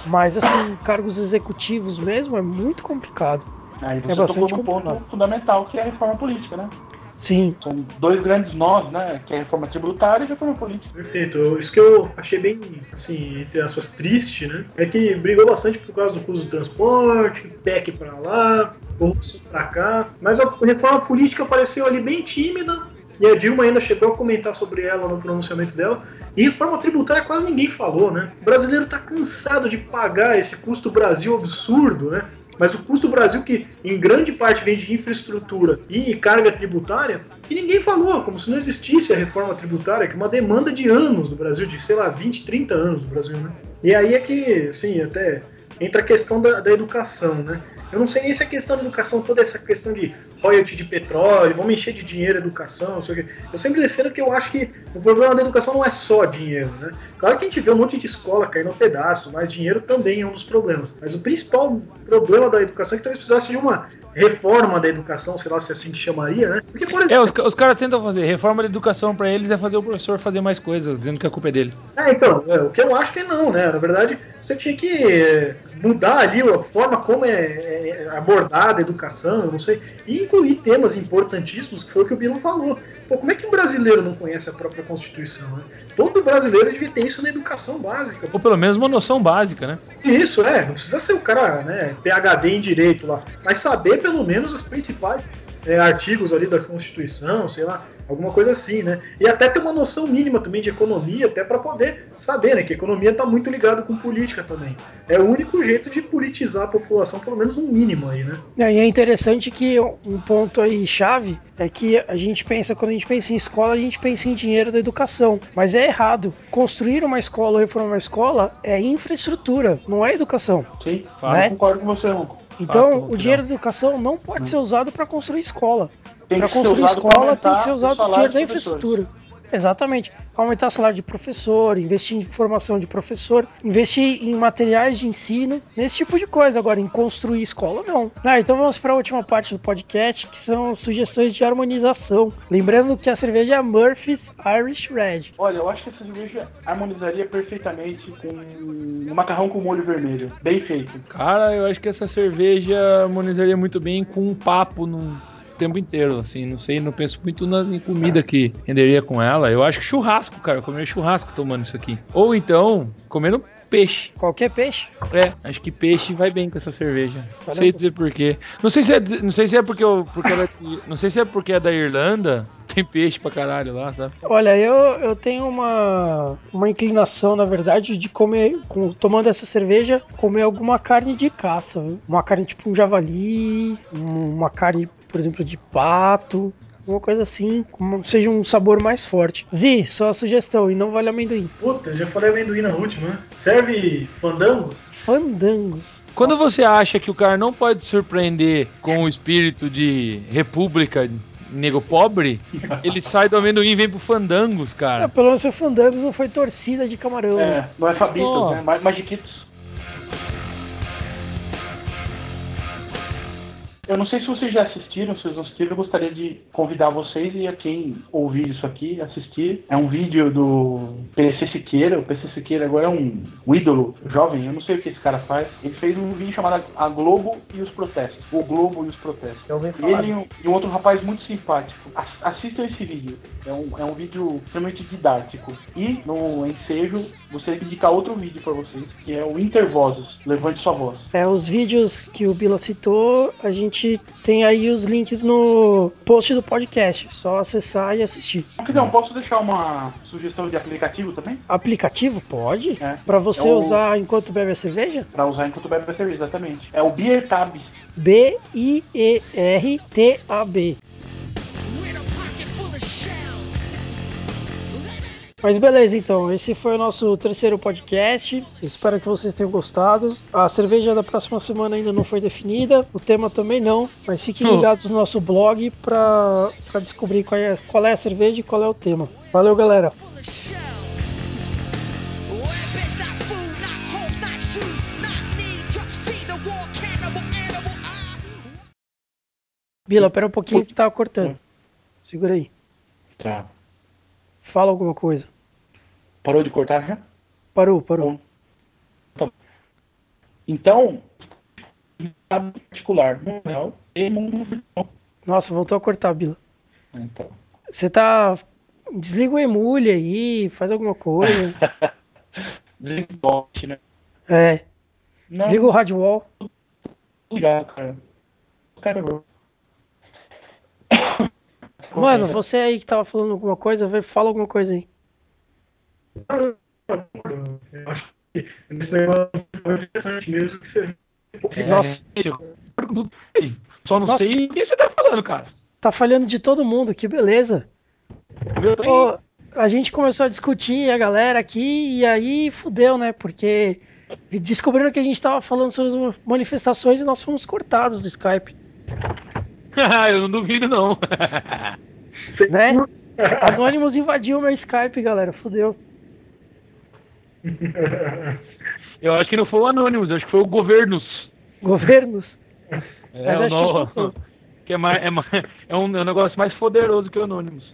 Mas assim, cargos executivos mesmo é muito complicado. Aí você É bastante tocou num ponto fundamental, que é a reforma política, né? Sim, São dois grandes nós, né? Que é a reforma tributária e a reforma política. Perfeito. Isso que eu achei bem, assim, entre aspas, triste, né? É que brigou bastante por causa do custo do transporte, PEC pra lá, corrupção pra cá. Mas a reforma política apareceu ali bem tímida. E a Dilma ainda chegou a comentar sobre ela no pronunciamento dela. E reforma tributária quase ninguém falou, né? O brasileiro tá cansado de pagar esse custo Brasil absurdo, né? Mas o custo Brasil, que em grande parte vem de infraestrutura e carga tributária, e ninguém falou, como se não existisse a reforma tributária, que é uma demanda de anos do Brasil, de sei lá, 20, 30 anos do Brasil, né? E aí é que, assim, até entra a questão da, da educação, né? Eu não sei nem se a questão da educação, toda essa questão de royalty de petróleo, vamos encher de dinheiro a educação, não sei o quê. Eu sempre defendo que eu acho que o problema da educação não é só dinheiro, né? Claro que a gente vê um monte de escola caindo no pedaço, mas dinheiro também é um dos problemas. Mas o principal problema da educação é que talvez precisasse de uma reforma da educação, sei lá se é assim que chamaria, né? Porque, por exemplo, é, os, os caras tentam fazer reforma da educação para eles é fazer o professor fazer mais coisas, dizendo que a culpa é dele. É, então, é, o que eu acho que não, né? Na verdade, você tinha que mudar ali a forma como é, é abordada a educação, eu não sei, e incluir temas importantíssimos, que foi o que o Bilo falou. Pô, como é que um brasileiro não conhece a própria Constituição? Né? Todo brasileiro devia ter isso na educação básica. Ou pelo menos uma noção básica, né? Isso, é. Não precisa ser o cara, né, PHD em direito lá, mas saber pelo menos os principais é, artigos ali da Constituição, sei lá, alguma coisa assim, né? E até ter uma noção mínima também de economia, até para poder saber, né? Que a economia está muito ligada com política também. É o único jeito de politizar a população, pelo menos um mínimo aí, né? É, e é interessante que um ponto aí chave é que a gente pensa, quando a gente pensa em escola, a gente pensa em dinheiro da educação. Mas é errado. Construir uma escola ou reformar uma escola é infraestrutura, não é educação. Sim, claro, né? concordo com você, então, o dinheiro da educação não pode ser usado para construir escola. Para construir escola tem que ser usado o dinheiro da infraestrutura. Exatamente. Aumentar o salário de professor, investir em formação de professor, investir em materiais de ensino, nesse tipo de coisa. Agora, em construir escola, não. Ah, então vamos para a última parte do podcast, que são sugestões de harmonização. Lembrando que a cerveja é Murphy's Irish Red. Olha, eu acho que essa cerveja harmonizaria perfeitamente com um macarrão com molho vermelho. Bem feito. Cara, eu acho que essa cerveja harmonizaria muito bem com um papo num tempo inteiro, assim, não sei, não penso muito na, em comida que renderia com ela. Eu acho que churrasco, cara, comer churrasco tomando isso aqui. Ou então, comendo peixe. Qualquer peixe? É, acho que peixe vai bem com essa cerveja. Não sei dizer porquê. Não sei se é, não sei se é porque, eu, porque ela, não sei se é porque é da Irlanda, [LAUGHS] tem peixe pra caralho lá, sabe? Olha, eu, eu tenho uma, uma inclinação, na verdade, de comer, com, tomando essa cerveja, comer alguma carne de caça, viu? Uma carne tipo um javali, uma carne, por exemplo, de pato uma coisa assim, como seja um sabor mais forte. Zi, só a sugestão, e não vale amendoim. Puta, já falei amendoim na última. Né? Serve fandango? Fandangos. Quando Nossa. você acha que o cara não pode surpreender com o espírito de república nego pobre, [LAUGHS] ele sai do amendoim e vem pro Fandangos, cara. É, pelo menos o Fandangos não foi torcida de camarão. É, não é Fabitos, né? Magiquitos. Eu não sei se vocês já assistiram, se vocês não assistiram, eu gostaria de convidar vocês e a quem ouvir isso aqui assistir. É um vídeo do PC Siqueira. O PC Siqueira agora é um, um ídolo jovem, eu não sei o que esse cara faz. Ele fez um vídeo chamado A Globo e os Protestos. O Globo e os Protestos. Ele e um, e um outro rapaz muito simpático. Assistam esse vídeo. É um, é um vídeo extremamente didático. E no ensejo, gostaria de indicar outro vídeo para vocês, que é o Intervozes. Levante sua voz. É, os vídeos que o Bila citou, a gente gente tem aí os links no post do podcast. Só acessar e assistir. Não, posso deixar uma sugestão de aplicativo também? Aplicativo? Pode. É. Pra você é o... usar enquanto bebe a cerveja? Pra usar enquanto bebe a cerveja, exatamente. É o Beer Tab. B-I-E-R-T-A-B. Mas beleza, então. Esse foi o nosso terceiro podcast. Espero que vocês tenham gostado. A cerveja da próxima semana ainda não foi definida, o tema também não. Mas fiquem ligados no nosso blog para descobrir qual é, qual é a cerveja e qual é o tema. Valeu, galera! Bila, pera um pouquinho que tava cortando. Segura aí. Tá. Fala alguma coisa. Parou de cortar já? Parou, parou. Então, particular, mundial e mundo virtual. Nossa, voltou a cortar, Bila. Então. Você tá. Desliga o emule aí, faz alguma coisa. [LAUGHS] Desliga o bot, né? É. Não. Desliga o rádio wall. Ligar, cara. Cara, Mano, você aí que tava falando alguma coisa, fala alguma coisa aí. Nossa. Só não Nossa. sei o que você tá falando, cara. Tá falhando de todo mundo, que beleza. Ô, a gente começou a discutir, a galera aqui, e aí fudeu, né? Porque descobriram que a gente tava falando sobre as manifestações e nós fomos cortados do Skype. [LAUGHS] eu não duvido, não. [LAUGHS] né? [LAUGHS] Anonymous invadiu meu Skype, galera. Fudeu. Eu acho que não foi o Anonymous, acho que foi o Governos. Governos? É, Mas acho não, que, que é, mais, é, mais, é, um, é um negócio mais poderoso que o Anonymous.